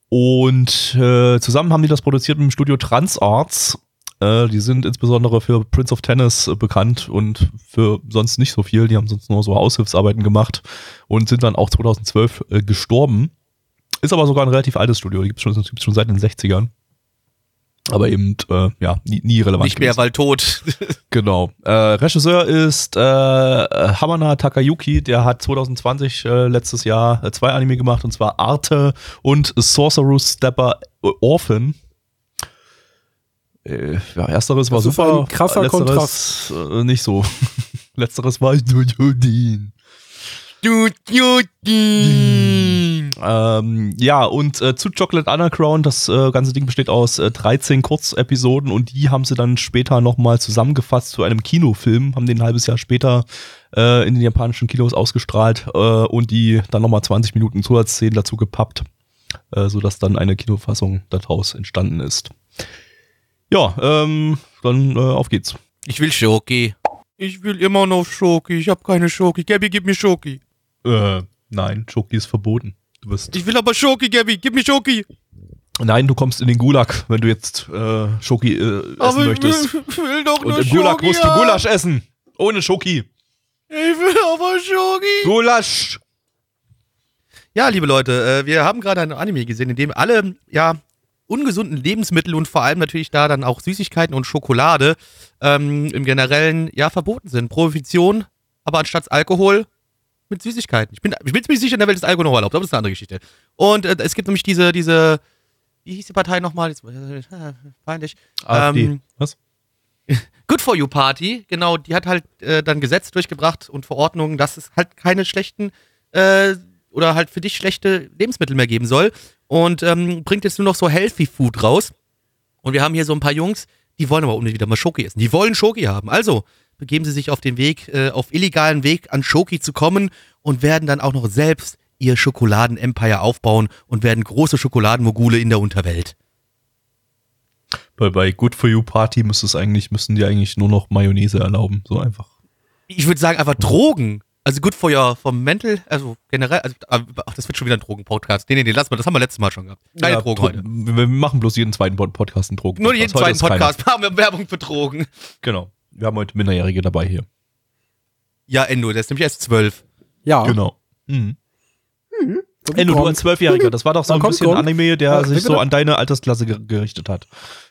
Und äh, zusammen haben die das produziert mit dem Studio Transarts. Äh, die sind insbesondere für Prince of Tennis äh, bekannt und für sonst nicht so viel. Die haben sonst nur so Aushilfsarbeiten gemacht und sind dann auch 2012 äh, gestorben. Ist aber sogar ein relativ altes Studio. Die gibt es schon, gibt's schon seit den 60ern. Aber eben, äh, ja, nie, nie relevant. Nicht mehr, gewesen. weil tot. Genau. Äh, Regisseur ist Hamana Takayuki, der hat 2020 äh, letztes Jahr zwei Anime gemacht, und zwar Arte und Sorcerer's Stepper Orphan. Äh, ja, ersteres war Das ist super. ein krasser letzteres, Äh, nicht so. letzteres war Judin. Ähm, ja, und äh, zu Chocolate Underground, das äh, ganze Ding besteht aus äh, 13 Kurzepisoden und die haben sie dann später nochmal zusammengefasst zu einem Kinofilm, haben den ein halbes Jahr später äh, in den japanischen Kinos ausgestrahlt äh, und die dann nochmal 20 Minuten Zusatzszenen dazu gepappt, äh, sodass dann eine Kinofassung daraus entstanden ist. Ja, ähm, dann äh, auf geht's. Ich will Schoki. Ich will immer noch Schoki. Ich habe keine Schoki. Gabby, gib mir Schoki. Äh, nein, Schoki ist verboten. Du wirst Ich will aber Schoki, Gabby. Gib mir Schoki. Nein, du kommst in den Gulag, wenn du jetzt äh, Schoki äh, essen Aber ich möchtest. will, will doch Und nur im Gulag Schoki musst du haben. Gulasch essen. Ohne Schoki. Ich will aber Schoki. Gulasch. Ja, liebe Leute, äh, wir haben gerade ein Anime gesehen, in dem alle, ja, ungesunden Lebensmittel und vor allem natürlich da dann auch Süßigkeiten und Schokolade ähm, im Generellen, ja, verboten sind. Prohibition, aber anstatt Alkohol mit Süßigkeiten. Ich bin, ich bin ziemlich sicher, in der Welt ist Alkohol noch erlaubt, aber das ist eine andere Geschichte. Und äh, es gibt nämlich diese, diese, wie hieß die Partei nochmal? Jetzt, äh, peinlich. AfD. Ähm, Was? Good for You Party, genau, die hat halt äh, dann Gesetz durchgebracht und Verordnungen, dass es halt keine schlechten äh, oder halt für dich schlechte Lebensmittel mehr geben soll und ähm, bringt jetzt nur noch so Healthy Food raus. Und wir haben hier so ein paar Jungs, die wollen aber unbedingt wieder mal Schoki essen. Die wollen Schoki haben. Also begeben sie sich auf den Weg, äh, auf illegalen Weg an Schoki zu kommen und werden dann auch noch selbst ihr Schokoladen-Empire aufbauen und werden große Schokoladenmogule in der Unterwelt. Bei, bei Good for You Party müsste es eigentlich, müssten die eigentlich nur noch Mayonnaise erlauben. So einfach. Ich würde sagen einfach Drogen. Also gut for your, for mental, also generell, also, ach, das wird schon wieder ein Drogen-Podcast. Nee, nee, nee, lass mal, das haben wir letztes Mal schon gehabt. Keine Ja, Drogen Dro- heute. Wir machen bloß jeden zweiten Pod- Podcast einen Drogen. Nur jeden zweiten Podcast machen wir Werbung für Drogen. Genau. Wir haben heute Minderjährige dabei hier. Ja, Endo, der ist nämlich erst zwölf. Ja, Genau. Mhm. wie Endo, du als Zwölfjähriger, das war doch so ein bisschen Gronk. Anime, der Ja, sich so an deine Altersklasse ge gerichtet hat.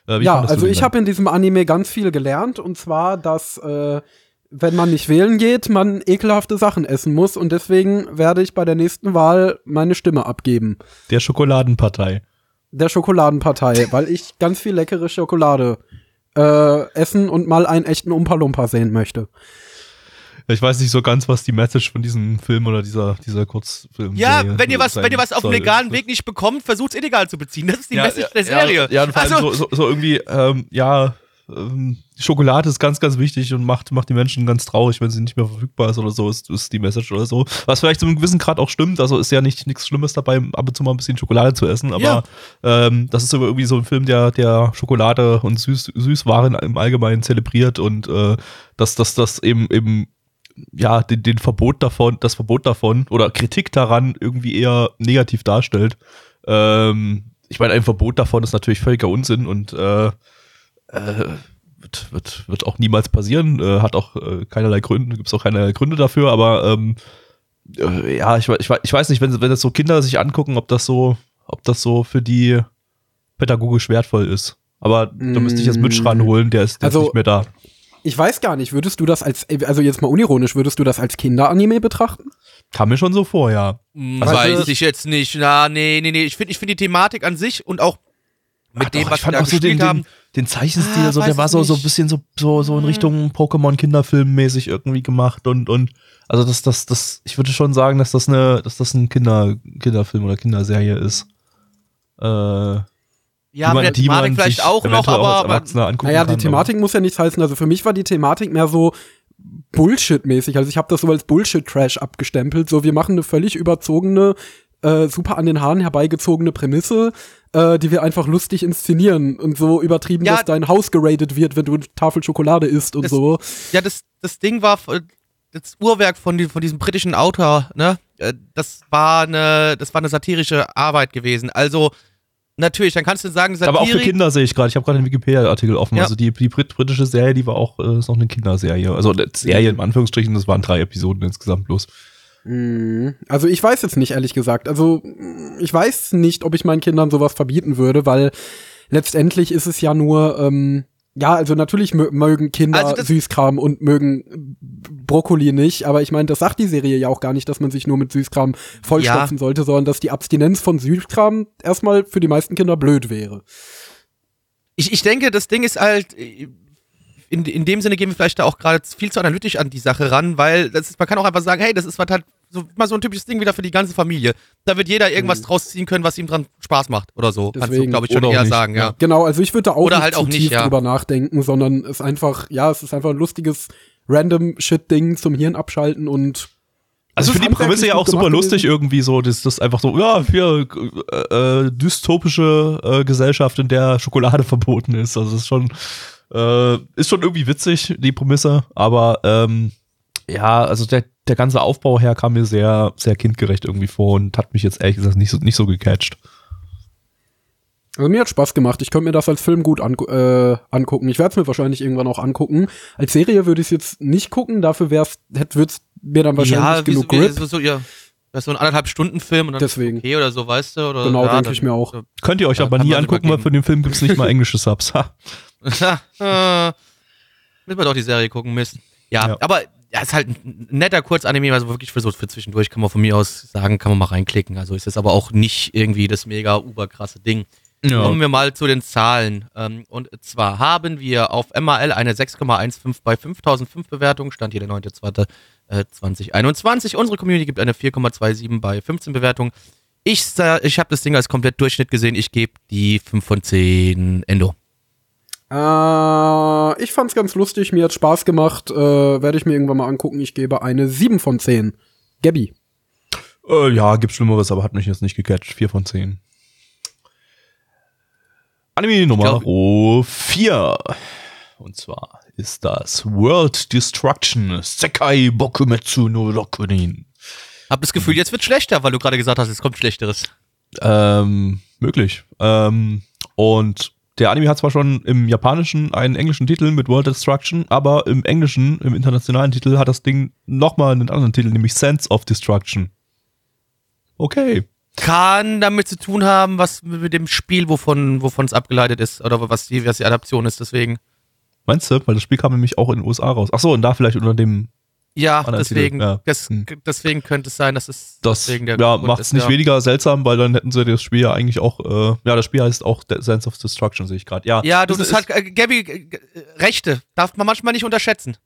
Äh, wie Ja, also ich habe in diesem Anime ganz viel gelernt und zwar, dass äh, wenn man nicht wählen geht, man ekelhafte Sachen essen muss und deswegen werde ich bei der nächsten Wahl meine Stimme abgeben. Der Schokoladenpartei. Der Schokoladenpartei, weil ich ganz viel leckere Schokolade äh, essen und mal einen echten Umpa-Lumpa sehen möchte. Ich weiß nicht so ganz, was die Message von diesem Film oder dieser, dieser Kurzfilm Ja, Serie wenn ihr was, wenn ihr was auf dem legalen Weg nicht bekommt, versucht's illegal zu beziehen. Das ist die Message der Ja, Serie. ja und vor allem also, so, so, so irgendwie, ähm, ja, ähm, Schokolade ist ganz, ganz wichtig und macht, macht die Menschen ganz traurig, wenn sie nicht mehr verfügbar ist oder so, ist, ist die Message oder so. Was vielleicht zu einem gewissen Grad auch stimmt, also ist ja nicht nichts Schlimmes dabei, ab und zu mal ein bisschen Schokolade zu essen, aber Ja. ähm, das ist so irgendwie so ein Film, der, der Schokolade und Süß, Süßwaren im Allgemeinen zelebriert und äh, dass das, das eben eben ja, den, den Verbot davon, das Verbot davon oder Kritik daran irgendwie eher negativ darstellt. Ähm, ich meine, ein Verbot davon ist natürlich völliger Unsinn und äh, äh, wird, wird, wird auch niemals passieren, äh, hat auch äh, keinerlei Gründe, gibt es auch keinerlei Gründe dafür, aber ähm, äh, ja, ich, ich, ich weiß nicht, wenn, wenn das so Kinder sich angucken, ob das so, ob das so für die pädagogisch wertvoll ist. Aber da müsste ich jetzt Mitch Mm. ranholen, der ist, der Also- ist nicht mehr da. Ich weiß gar nicht, würdest du das als, also jetzt mal unironisch, würdest du das als Kinderanime betrachten? Kam mir schon so vor, ja. Hm, Also- weiß ich jetzt nicht. Na, nee, nee, nee. Ich finde ich find die Thematik an sich und auch mit Ah, dem, doch, was ich fand wir da auch so den, gespielt den, haben. den Zeichenstil, Ah, so, der war so, so ein bisschen so, so, so in Richtung Pokémon-Kinderfilm mäßig irgendwie gemacht und, und, also das, das, das, ich würde schon sagen, dass das eine, dass das ein Kinder, Kinderfilm oder Kinderserie ist. Äh, Ja, mit der Thematik vielleicht auch noch, aber, aber angucken Naja, die kann, Thematik muss ja nichts heißen. Also für mich war die Thematik mehr so Bullshit-mäßig. Also ich habe das so als Bullshit-Trash abgestempelt. So, wir machen eine völlig überzogene, äh, super an den Haaren herbeigezogene Prämisse, äh, die wir einfach lustig inszenieren und so übertrieben, Ja. dass dein Haus geradet wird, wenn du eine Tafel Schokolade isst und Das- so. ja, das, das Ding war äh, das Uhrwerk von, die, von diesem britischen Autor, ne? Äh, Das war eine, das war eine satirische Arbeit gewesen. Also, natürlich, dann kannst du sagen, Aber auch für Satirik, Kinder sehe ich gerade. Ich habe gerade den Wikipedia-Artikel offen. Ja. Also die, die brit britische Serie, die war auch äh, ist noch eine Kinderserie. Also eine Serie in Anführungsstrichen, das waren drei Episoden insgesamt bloß. Mhm. Also ich weiß jetzt nicht, ehrlich gesagt. Also mm, ich weiß nicht, ob ich meinen Kindern sowas verbieten würde, weil letztendlich ist es ja nur, ähm, ja, also natürlich mö mögen Kinder Also Süßkram und mögen Brokkoli nicht, aber ich meine, das sagt die Serie ja auch gar nicht, dass man sich nur mit Süßkram vollstopfen sollte, sondern dass die Abstinenz von Süßkram erstmal für die meisten Kinder blöd wäre. ich, ich denke, das Ding ist halt, äh, in, in dem Sinne gehen wir vielleicht da auch gerade viel zu analytisch an die Sache ran, weil das ist, man kann auch einfach sagen, hey, das ist was halt so, mal so ein typisches Ding wieder für die ganze Familie. Da wird jeder irgendwas draus ziehen können, was ihm dran Spaß macht oder so. Kannst du, Deswegen. glaube ich, schon eher nicht, sagen, ja. Genau, also ich würde da auch Oder nicht halt zu auch nicht, tief ja. drüber nachdenken, sondern es einfach, ja, es ist einfach ein lustiges random Shit-Ding zum Hirn abschalten und Also ist die Prämisse ja auch super lustig irgendwie so, das das einfach so, ja, für äh, äh, dystopische äh, Gesellschaft, in der Schokolade verboten ist. Also das ist schon, äh, ist schon irgendwie witzig, die Prämisse, aber ähm, ja, also der, der ganze Aufbau her kam mir sehr, sehr kindgerecht irgendwie vor und hat mich jetzt ehrlich gesagt nicht so, nicht so gecatcht. Also mir hat Spaß gemacht. Ich könnte mir das als Film gut angu äh, angucken. Ich werde es mir wahrscheinlich irgendwann auch angucken. Als Serie würde ich es jetzt nicht gucken. Dafür wär's, wird's mir dann wahrscheinlich wie, genug wie, Grip. so, so, ja, das ist so ein anderthalb Stunden Film und dann Deswegen. okay oder so, weißt du? Oder, Genau, ja, denke ich mir auch. Könnt ihr euch Ja, aber nie angucken, weil für den Film gibt's nicht mal englische Subs. Äh, müssen wir doch die Serie gucken, Mist. Ja, Ja. aber ja, ist halt ein netter Kurzanime, also wirklich für so für zwischendurch kann man von mir aus sagen, kann man mal reinklicken. Also ist es aber auch nicht irgendwie das mega uberkrasse Ding. Kommen wir mal zu den Zahlen. Ähm, und zwar haben wir auf MAL eine 6,15 bei 5005 Bewertungen, stand hier der 9.2.2021. Unsere Community gibt eine 4,27 bei 15 Bewertungen. Ich, ich habe das Ding als komplett Durchschnitt gesehen. Ich gebe die 5 von 10 Endo. Äh, ich fand's ganz lustig. Mir hat Spaß gemacht. Äh, werde ich mir irgendwann mal angucken. Ich gebe eine 7 von 10. Gabby. Äh, ja, gibt Schlimmeres, aber hat mich jetzt nicht gecatcht. Vier von zehn. Anime Nummer glaub- 4. Und zwar ist das World Destruction Sekai Bokumetsu no Rokunin. Hab das Gefühl, jetzt wird schlechter, weil du gerade gesagt hast, es kommt Schlechteres. Ähm, möglich. Ähm, und der Anime hat zwar schon im Japanischen einen englischen Titel mit World Destruction, aber im Englischen, im internationalen Titel, hat das Ding nochmal einen anderen Titel, nämlich Sense of Destruction. Okay. Kann damit zu tun haben, was mit dem Spiel, wovon wovon es abgeleitet ist, oder was die, was die Adaption ist, deswegen. Meinst du? Weil das Spiel kam nämlich auch in den USA raus. Ach so, und da vielleicht unter dem Ja, deswegen, ja. das, Hm. deswegen könnte es sein, dass es Das deswegen der ja, macht es nicht ja. weniger seltsam, weil dann hätten sie das Spiel ja eigentlich auch, äh, ja, das Spiel heißt auch De- Sense of Destruction, sehe ich gerade. Ja, Ja, du, das ist- ist halt, äh, Gabby, äh, Rechte darf man manchmal nicht unterschätzen.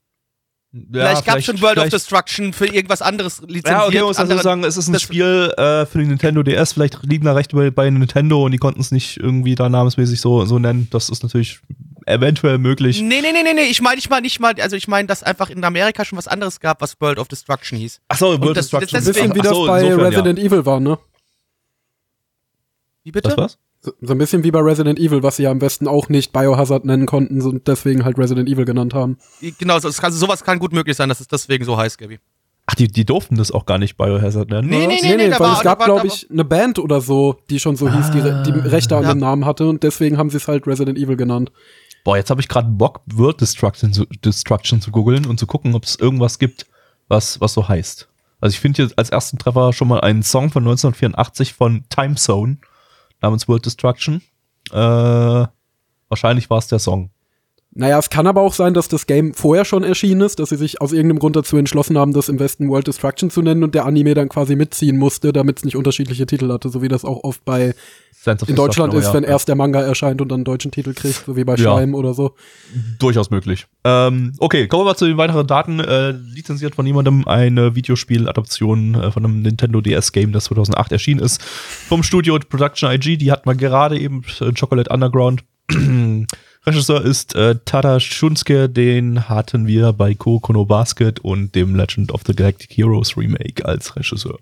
ja, vielleicht gab es schon World of Destruction für irgendwas anderes lizenziert. Ja, okay, muss also sagen, es ist ein das- Spiel äh, für den Nintendo DS. Vielleicht liegen da Rechte bei, bei Nintendo und die konnten es nicht irgendwie da namensmäßig so, so nennen. Das ist natürlich eventuell möglich. Nee, nee, nee, nee, nee, ich meine ich mein nicht mal, also ich meine, dass einfach in Amerika schon was anderes gab, was World of Destruction hieß. Achso, World das- Destruction. das- Ein bisschen wie das so, bei insofern, Resident Evil war, ne? Wie bitte? Ja. Was, was? So, so ein bisschen wie bei Resident Evil, was sie ja am besten auch nicht Biohazard nennen konnten und deswegen halt Resident Evil genannt haben. Genau, so, kann, sowas kann gut möglich sein, dass es deswegen so heißt, Gabby. Ach, die, die durften das auch gar nicht Biohazard nennen. Nee, oder? nee, Nee, nee, da weil war- es gab, glaube ich, eine Band oder so, die schon so hieß, die, die Rechte an Ja. dem Namen hatte und deswegen haben sie es halt Resident Evil genannt. Boah, jetzt habe ich gerade Bock, World Destruction zu, Destruction zu googeln und zu gucken, ob es irgendwas gibt, was, was so heißt. Also ich finde jetzt als ersten Treffer schon mal einen Song von 1984 von Time Zone namens World Destruction. Äh, wahrscheinlich war es der Song. Naja, es kann aber auch sein, dass das Game vorher schon erschienen ist, dass sie sich aus irgendeinem Grund dazu entschlossen haben, das im Westen World Destruction zu nennen und der Anime dann quasi mitziehen musste, damit es nicht unterschiedliche Titel hatte, so wie das auch oft bei in Deutschland ist, wenn ja, erst der Manga erscheint und dann einen deutschen Titel kriegt, so wie bei Ja. Schleim oder so. Durchaus möglich. Ähm, okay, kommen wir mal zu den weiteren Daten. Äh, lizenziert von jemandem eine Videospieladaption äh, von einem Nintendo DS-Game, das 2008 erschienen ist. Vom Studio Production IG, die hatten wir gerade eben, äh, Chocolate Underground. Regisseur ist äh, Tada Shunsuke, den hatten wir bei Kuroko no Basket und dem Legend of the Galactic Heroes Remake als Regisseur.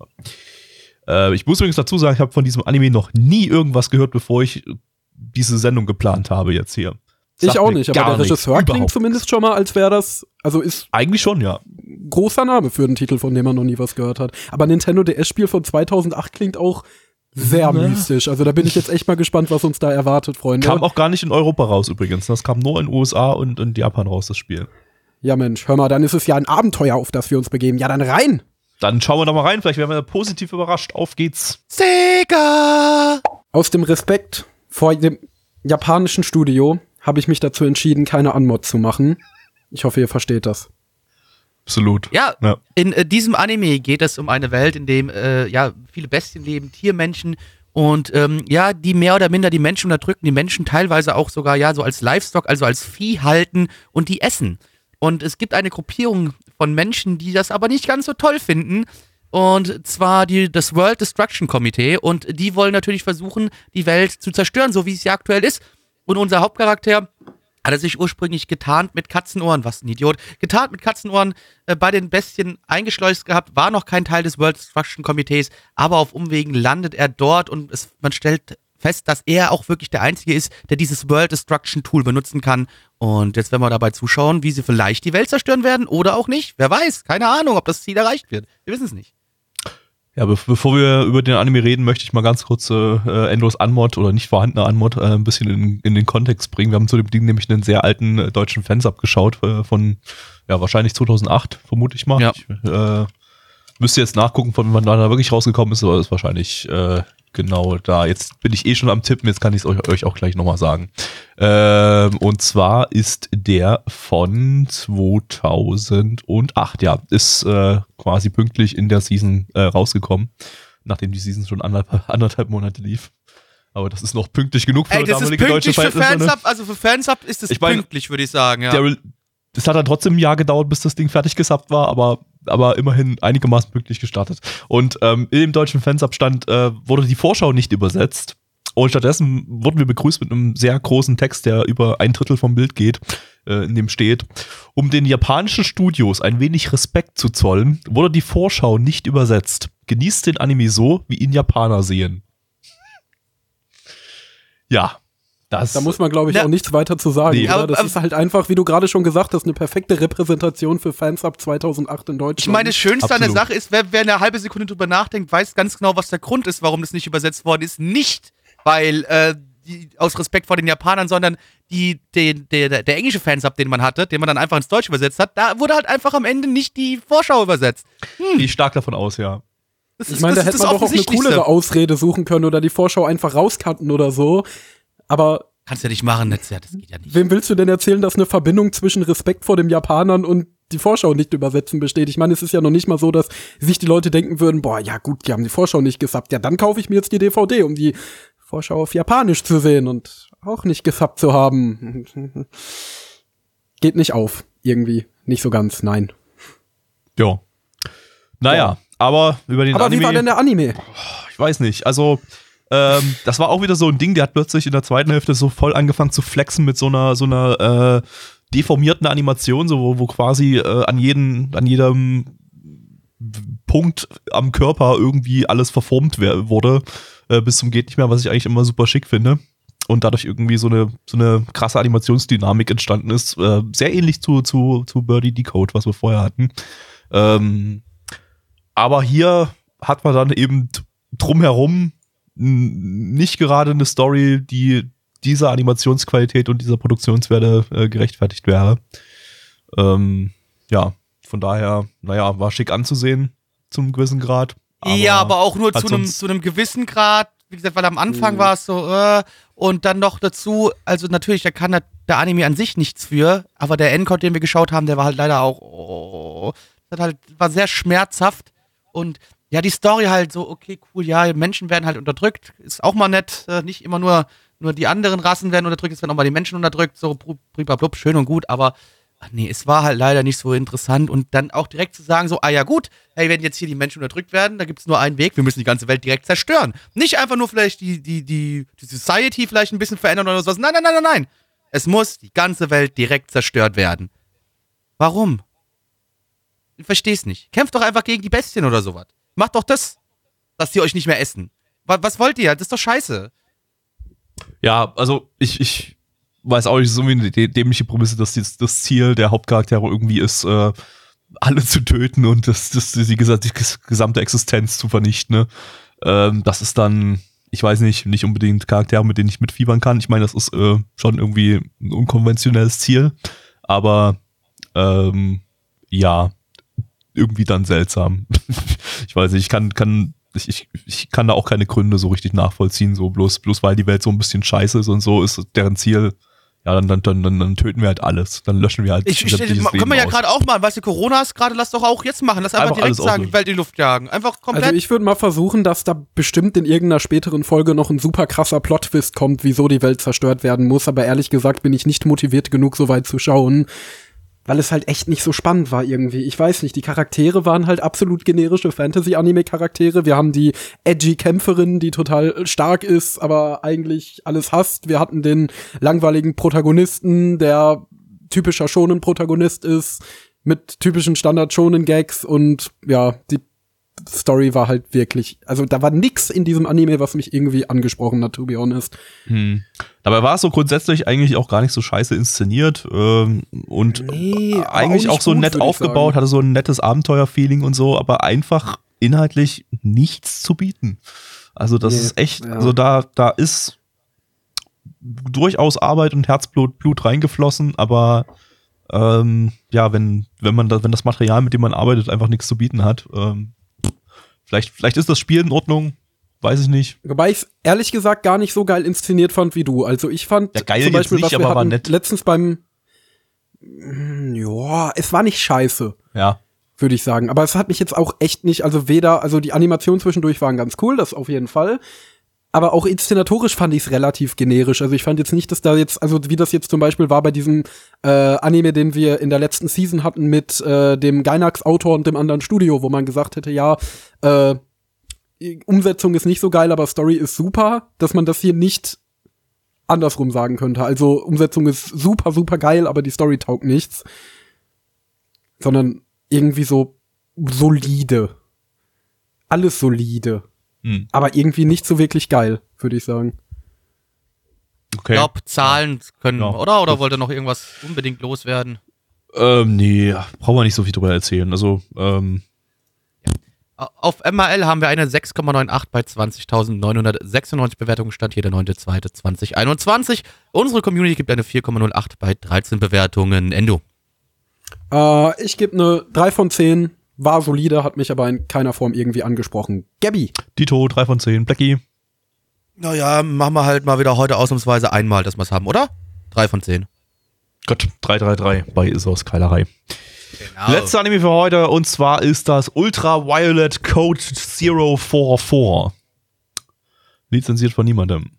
Äh, ich muss übrigens dazu sagen, ich habe von diesem Anime noch nie irgendwas gehört, bevor ich diese Sendung geplant habe jetzt hier. Ich Sagt auch mir nicht, aber der nichts, Regisseur klingt überhaupt zumindest schon mal, als wäre das, also ist Eigentlich schon, ja. großer Name für einen Titel, von dem man noch nie was gehört hat. Aber Nintendo DS-Spiel von 2008 klingt auch sehr Ja. mystisch. Also da bin ich jetzt echt mal gespannt, was uns da erwartet, Freunde. Kam auch gar nicht in Europa raus übrigens. Das kam nur in USA und in Japan raus, das Spiel. ja Mensch, hör mal, dann ist es ja ein Abenteuer, auf das wir uns begeben. Ja, dann rein! Dann schauen wir doch mal rein, vielleicht werden wir positiv überrascht. Auf geht's. Sega! Aus dem Respekt vor dem japanischen Studio habe ich mich dazu entschieden, keine Anmod zu machen. Ich hoffe, ihr versteht das. Absolut. Ja, Ja. in äh, diesem Anime geht es um eine Welt, in dem äh, ja viele Bestien leben, Tiermenschen und ähm, ja, die mehr oder minder die Menschen unterdrücken, die Menschen teilweise auch sogar ja so als Livestock, also als Vieh halten und die essen. Und es gibt eine Gruppierung von Menschen, die das aber nicht ganz so toll finden. Und zwar die, das World Destruction Komitee. Und die wollen natürlich versuchen, die Welt zu zerstören, so wie es ja aktuell ist. Und unser Hauptcharakter hat er sich ursprünglich getarnt mit Katzenohren, was ein Idiot, getarnt mit Katzenohren äh, bei den Bestien eingeschleust gehabt, war noch kein Teil des World Destruction Komitees, aber auf Umwegen landet er dort und es, man stellt fest, dass er auch wirklich der Einzige ist, der dieses World Destruction Tool benutzen kann. Und jetzt werden wir dabei zuschauen, wie sie vielleicht die Welt zerstören werden oder auch nicht. Wer weiß, keine Ahnung, ob das Ziel erreicht wird. Wir wissen es nicht. Ja, be bevor wir über den Anime reden, möchte ich mal ganz kurz äh, äh, Endos Anmod oder nicht vorhandene Anmod äh, ein bisschen in, in den Kontext bringen. Wir haben zu dem Ding nämlich einen sehr alten äh, deutschen Fans abgeschaut äh, von, ja, wahrscheinlich 2008, vermute ich mal. Ja. Ich, äh, müsste jetzt nachgucken, von wann da wirklich rausgekommen ist, aber das ist wahrscheinlich äh, genau da. Jetzt bin ich eh schon am Tippen, jetzt kann ich es euch, euch auch gleich nochmal sagen. Ähm, und zwar ist der von 2008, ja, ist äh, quasi pünktlich in der Season äh, rausgekommen, nachdem die Season schon anderthalb, anderthalb Monate lief. Aber das ist noch pünktlich genug für Ey, das ist damalige deutsche pünktlich für Verhältnisse, ne? Fansub, also für Fansub ist es Ich mein, pünktlich, würde ich sagen, ja. Der Das hat dann trotzdem ein Jahr gedauert, bis das Ding fertig gesappt war, aber, aber immerhin einigermaßen pünktlich gestartet. Und ähm, in dem deutschen Fansabstand äh, wurde die Vorschau nicht übersetzt. Und stattdessen wurden wir begrüßt mit einem sehr großen Text, der über ein Drittel vom Bild geht, äh, in dem steht, um den japanischen Studios ein wenig Respekt zu zollen, wurde die Vorschau nicht übersetzt. Genießt den Anime so, wie ihn Japaner sehen. Ja, Das, Da muss man, glaube ich, Na, auch nichts weiter zu sagen. nee. oder? Aber- das aber- ist halt einfach, wie du gerade schon gesagt hast, eine perfekte Repräsentation für Fans ab 2008 in Deutschland. Ich meine, das Schönste an der. Sache ist, wer, wer eine halbe Sekunde drüber nachdenkt, weiß ganz genau, was der Grund ist, warum das nicht übersetzt worden ist. Nicht, weil äh, die, aus Respekt vor den Japanern, sondern die, den, der, der, der englische Fansub, den man hatte, den man dann einfach ins Deutsch übersetzt hat, da wurde halt einfach am Ende nicht die Vorschau übersetzt. gehe ich stark davon aus, ja. Das ich meine, da hätte man doch auch eine coolere Ausrede suchen können oder die Vorschau einfach rauskanten oder so. Aber Kannst ja nicht machen, das, ja, das geht ja nicht. wem willst du denn erzählen, dass eine Verbindung zwischen Respekt vor den Japanern und die Vorschau nicht übersetzen besteht? Ich meine, es ist ja noch nicht mal so, dass sich die Leute denken würden, boah, ja gut, die haben die Vorschau nicht gesappt. Ja, dann kaufe ich mir jetzt die DVD, um die Vorschau auf Japanisch zu sehen und auch nicht gesappt zu haben. Geht nicht auf. Irgendwie. Nicht so ganz, nein. Ja. Naja, aber über den Aber Anime, wie war denn der Anime? ich weiß nicht. Also, ähm, das war auch wieder so ein Ding, der hat plötzlich in der zweiten Hälfte so voll angefangen zu flexen mit so einer, so einer äh, deformierten Animation, so wo, wo quasi äh, an jeden, an jedem Punkt am Körper irgendwie alles verformt wurde, äh, bis zum geht nicht mehr, was ich eigentlich immer super schick finde. Und dadurch irgendwie so eine, so eine krasse Animationsdynamik entstanden ist. Äh, sehr ähnlich zu, zu, zu Birdie Decode, was wir vorher hatten. Ähm, aber hier hat man dann eben drumherum nicht gerade eine Story, die dieser Animationsqualität und dieser Produktionswerte äh, gerechtfertigt wäre. Ähm, ja, von daher, naja, war schick anzusehen zum gewissen Grad. ja, aber auch nur zu einem, zu einem gewissen Grad. Wie gesagt, weil am Anfang Mhm. war es so, äh, und dann noch dazu, also natürlich, da kann der, der Anime an sich nichts für, aber der Endcode, den wir geschaut haben, der war halt leider auch, oh, das hat halt, war sehr schmerzhaft und ja, die Story halt so, okay, cool, ja, Menschen werden halt unterdrückt, ist auch mal nett, äh, nicht immer nur, nur die anderen Rassen werden unterdrückt, es werden auch mal die Menschen unterdrückt, so blub, schön und gut, aber ach nee, es war halt leider nicht so interessant und dann auch direkt zu sagen, so, ah ja gut, hey, wenn jetzt hier die Menschen unterdrückt werden, da gibt es nur einen Weg, wir müssen die ganze Welt direkt zerstören. Nicht einfach nur vielleicht die, die, die, die Society vielleicht ein bisschen verändern oder sowas. Nein, nein, nein, nein, nein. Es muss die ganze Welt direkt zerstört werden. Warum? Ich versteh's nicht. Kämpft doch einfach gegen die Bestien oder sowas. Macht doch das, dass die euch nicht mehr essen. Was, was wollt ihr? Das ist doch scheiße. Ja, also ich, ich weiß auch nicht, so wie eine dä- dämliche Prämisse, dass das, das Ziel der Hauptcharaktere irgendwie ist, äh, alle zu töten und das, das, die, gesa- die ges- gesamte Existenz zu vernichten. Ne? Ähm, das ist dann, ich weiß nicht, nicht unbedingt Charaktere, mit denen ich mitfiebern kann. Ich meine, das ist äh, schon irgendwie ein unkonventionelles Ziel, aber ähm, ja, irgendwie dann seltsam. ich weiß nicht, ich kann, kann ich, ich, ich kann da auch keine Gründe so richtig nachvollziehen, so bloß, bloß weil die Welt so ein bisschen scheiße ist und so ist deren Ziel, ja, dann, dann, dann, dann, dann töten wir halt alles. Dann löschen wir halt Ich, ich, können wir ja gerade auch mal, weißt du, Corona ist gerade, lass doch auch jetzt machen. Lass einfach, Einfach direkt alles sagen, auslöschen. Welt in die Luft jagen. Einfach komplett. Also ich würde mal versuchen, dass da bestimmt in irgendeiner späteren Folge noch ein super krasser Plot-Twist kommt, wieso die Welt zerstört werden muss. Aber ehrlich gesagt bin ich nicht motiviert genug, so weit zu schauen, weil es halt echt nicht so spannend war irgendwie. Ich weiß nicht, die Charaktere waren halt absolut generische Fantasy-Anime-Charaktere. Wir haben die edgy Kämpferin, die total stark ist, aber eigentlich alles hasst. Wir hatten den langweiligen Protagonisten, der typischer Shonen-Protagonist ist, mit typischen Standard-Shonen-Gags und ja, die Story war halt wirklich, also da war nix in diesem Anime, was mich irgendwie angesprochen hat, to be honest. Hm. Dabei war es so grundsätzlich eigentlich auch gar nicht so scheiße inszeniert ähm, und Nee, aber eigentlich auch auch, so gut, nett aufgebaut, hatte so ein nettes Abenteuer-Feeling und so, aber einfach inhaltlich nichts zu bieten. Also das Nee, ist echt, ja. also da, da ist durchaus Arbeit und Herzblut Blut reingeflossen, aber ähm, ja, wenn, wenn man da, wenn das Material, mit dem man arbeitet, einfach nichts zu bieten hat, ähm, vielleicht, vielleicht ist das Spiel in Ordnung, weiß ich nicht. Wobei ich ehrlich gesagt gar nicht so geil inszeniert fand wie du. Also ich fand Ja, geil zum Beispiel, nicht, was wir hatten nett. letztens beim Mm, ja, es war nicht scheiße, Ja. würde ich sagen. Aber es hat mich jetzt auch echt nicht, also weder, also die Animationen zwischendurch waren ganz cool, das auf jeden Fall. Aber auch inszenatorisch fand ich es relativ generisch. Also ich fand jetzt nicht, dass da jetzt, also wie das jetzt zum Beispiel war bei diesem äh, Anime, den wir in der letzten Season hatten mit äh, dem Gainax-Autor und dem anderen Studio, wo man gesagt hätte, ja, äh, Umsetzung ist nicht so geil, aber Story ist super, dass man das hier nicht andersrum sagen könnte. Also Umsetzung ist super, super geil, aber die Story taugt nichts. Sondern irgendwie so solide. Alles solide. Hm. Aber irgendwie nicht so wirklich geil, würde ich sagen. Okay. Ich glaube, Zahlen können, Ja. oder? Oder wollt ihr noch irgendwas unbedingt loswerden? Ähm, nee, brauchen wir nicht so viel drüber erzählen. Also, ähm, Auf MRL haben wir eine 6,98 bei 20.996 Bewertungen. Stand hier der 9.2.2021. Unsere Community gibt eine 4,08 bei 13 Bewertungen. Endo. Äh, ich gebe eine 3 von 10. War solide, hat mich aber in keiner Form irgendwie angesprochen. Gabby. Dito, 3 von 10. Blackie, Naja, machen wir halt mal wieder heute ausnahmsweise einmal, dass wir es haben, oder? Drei von zehn. Gott, 333 bei Isos Keilerei. Genau. Letzter Anime für heute und zwar ist das Ultraviolet Code 044. Lizenziert von niemandem.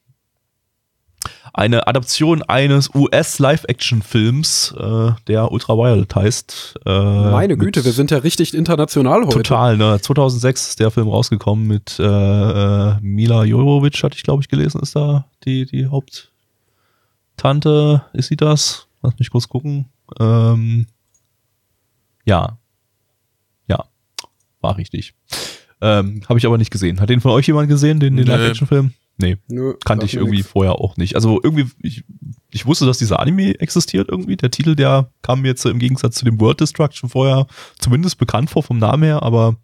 Eine Adaption eines US-Live-Action-Films, äh, der Ultraviolet heißt. Äh, Meine Güte, wir sind ja richtig international heute. Total, ne? 2006 ist der Film rausgekommen mit äh, äh, Mila Jovovich, hatte ich glaube ich gelesen, ist da die, die Haupttante. Ist sie das? Lass mich kurz gucken. Ähm, ja. Ja. War richtig. Ähm, Habe ich aber nicht gesehen. Hat den von euch jemand gesehen, den, den. Live-Action-Film? Nee, Nö, kannte ich irgendwie nix. vorher auch nicht. Also irgendwie, ich, ich wusste, dass dieser Anime existiert irgendwie. Der Titel, der kam mir jetzt im Gegensatz zu dem World Destruction vorher zumindest bekannt vor vom Namen her, aber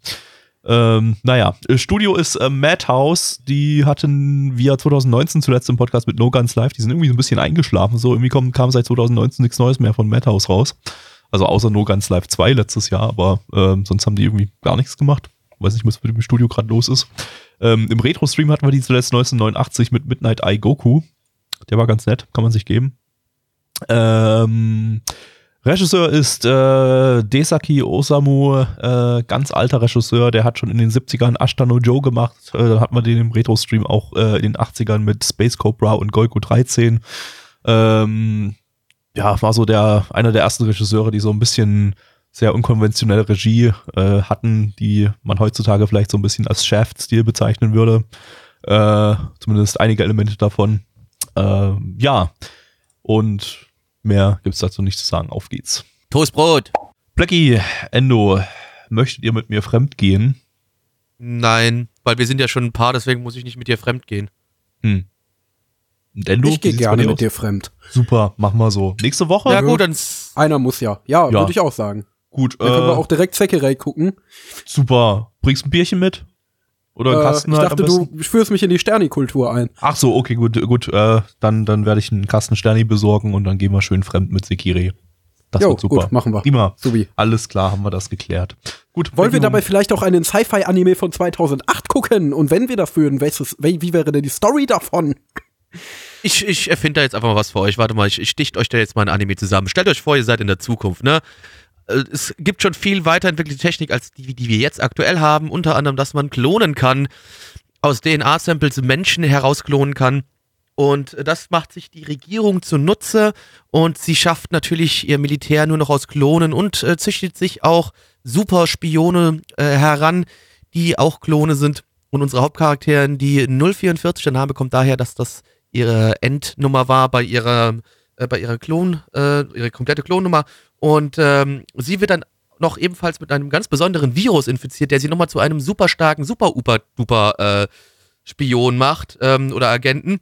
ähm, naja, äh, Studio ist äh, Madhouse, die hatten wir 2019 zuletzt im Podcast mit No Guns Live, die sind irgendwie so ein bisschen eingeschlafen, so irgendwie kam, kam seit 2019 nichts Neues mehr von Madhouse raus. Also außer No Guns Live 2 letztes Jahr, aber ähm, sonst haben die irgendwie gar nichts gemacht. Weiß nicht, was mit dem Studio gerade los ist. Ähm, Im Retro-Stream hatten wir die zuletzt 1989 mit Midnight Eye Goku. Der war ganz nett, kann man sich geben. Ähm, Regisseur ist äh, Desaki Osamu, äh, ganz alter Regisseur, der hat schon in den 70ern Ashita no Joe gemacht. Äh, dann hat man den im Retro-Stream auch äh, in den 80ern mit Space Cobra und Goiku 13. Ähm, ja, war so der einer der ersten Regisseure, die so ein bisschen sehr unkonventionelle Regie äh, hatten, die man heutzutage vielleicht so ein bisschen als Shaft-Stil bezeichnen würde. Äh, zumindest einige Elemente davon. Äh, ja, und mehr gibt's dazu nicht zu sagen. Auf geht's. Toastbrot. Blackie, Endo, möchtet ihr mit mir fremd gehen? Nein, weil wir sind ja schon ein Paar, deswegen muss ich nicht mit dir fremd gehen. Hm. Und Endo, Ich gehe gerne mit aus? dir fremd. Super, machen wir so. Nächste Woche? ja gut, dann Einer muss ja. Ja, Ja. würde ich auch sagen. Gut, Dann können wir äh, auch direkt Zeckerei gucken. super. Bringst ein Bierchen mit? Oder einen Äh, Kasten ich halt dachte, besten? du führst mich in die Sternikultur ein. Ach so, okay, gut, gut. Äh, dann, dann werde ich einen Kasten Sterni besorgen und dann gehen wir schön fremd mit Sekiri. Das Jo, wird super. gut, machen wir. Prima. Subi. Alles klar, haben wir das geklärt. Gut. Wollen wir dabei vielleicht auch einen Sci-Fi-Anime von 2008 gucken? Und wenn wir das würden, welches, wie, wie wäre denn die Story davon? ich, ich erfinde da jetzt einfach mal was für euch. Warte mal, ich, ich dicht euch da jetzt mal ein Anime zusammen. Stellt euch vor, ihr seid in der Zukunft, ne? Äh, Es gibt schon viel weiterentwickelte Technik als die, die wir jetzt aktuell haben. Unter anderem, dass man klonen kann, aus DNA-Samples Menschen herausklonen kann. Und das macht sich die Regierung zunutze und sie schafft natürlich ihr Militär nur noch aus Klonen und äh, züchtet sich auch Superspione äh, heran, die auch Klone sind. Und unsere Hauptcharakterin, die 044, der Name kommt daher, dass das ihre Endnummer war bei ihrer, äh, bei ihrer Klon, äh, ihre komplette Klonnummer. Und ähm, sie wird dann noch ebenfalls mit einem ganz besonderen Virus infiziert, der sie nochmal zu einem super starken, super uper duper äh, Spion macht ähm, oder Agenten.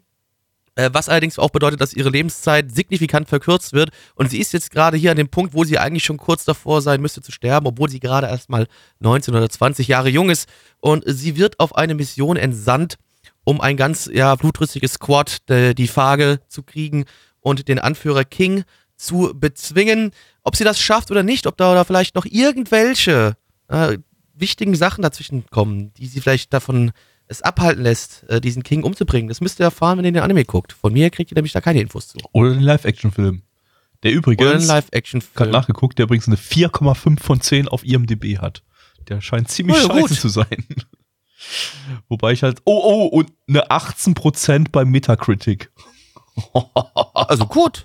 Äh, was allerdings auch bedeutet, dass ihre Lebenszeit signifikant verkürzt wird. Und sie ist jetzt gerade hier an dem Punkt, wo sie eigentlich schon kurz davor sein müsste zu sterben, obwohl sie gerade erst mal 19 oder 20 Jahre jung ist. Und sie wird auf eine Mission entsandt, um ein ganz ja, blutrünstiges Squad, de, die Fage zu kriegen und den Anführer King zu bezwingen. Ob sie das schafft oder nicht, ob da oder vielleicht noch irgendwelche äh, wichtigen Sachen dazwischen kommen, die sie vielleicht davon es abhalten lässt, äh, diesen King umzubringen. Das müsst ihr erfahren, wenn ihr den Anime guckt. Von mir kriegt ihr nämlich da keine Infos zu. Oder den Live-Action-Film. Der Oder übrigens, gerade Live-Action-Film. nachgeguckt, der übrigens eine 4,5 von 10 auf IMDb hat. Der scheint ziemlich Oh ja, scheiße gut. zu sein. Wobei ich halt, oh, oh, und eine 18% bei Metacritic. Also gut.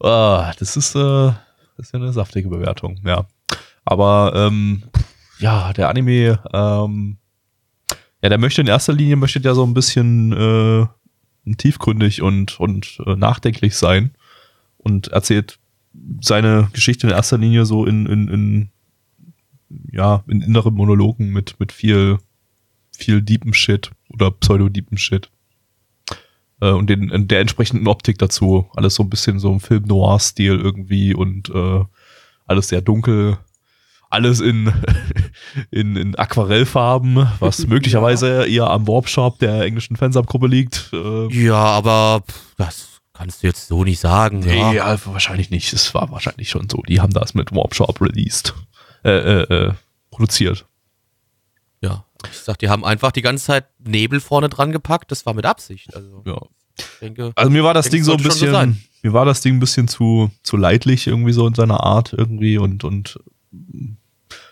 Ah, das ist, äh, das ist ja eine saftige Bewertung, ja. Aber ähm, ja, der Anime, ähm, ja, der möchte in erster Linie möchte der so ein bisschen äh, tiefgründig und und äh, nachdenklich sein und erzählt seine Geschichte in erster Linie so in in, in ja in inneren Monologen mit mit viel viel deepen Shit oder pseudo deepen Shit. Äh, und den, in der entsprechenden Optik dazu. Alles so ein bisschen so im Film-Noir-Stil irgendwie und äh, alles sehr dunkel. Alles in, in, in Aquarellfarben, was möglicherweise eher am Warp-Shop der englischen Fansub-Gruppe liegt. Äh, Ja, aber das kannst du jetzt so nicht sagen. Nee, ja. ja, wahrscheinlich nicht. Es war wahrscheinlich schon so. Die haben das mit Warp Shop released. Äh, äh, äh, produziert. Ich sag, die haben einfach die ganze Zeit Nebel vorne dran gepackt. Das war mit Absicht. Also, Ja. denke, Also mir war das Denke, Ding so ein so bisschen, sein. mir war das Ding ein bisschen zu, zu leidlich irgendwie so in seiner Art irgendwie und, und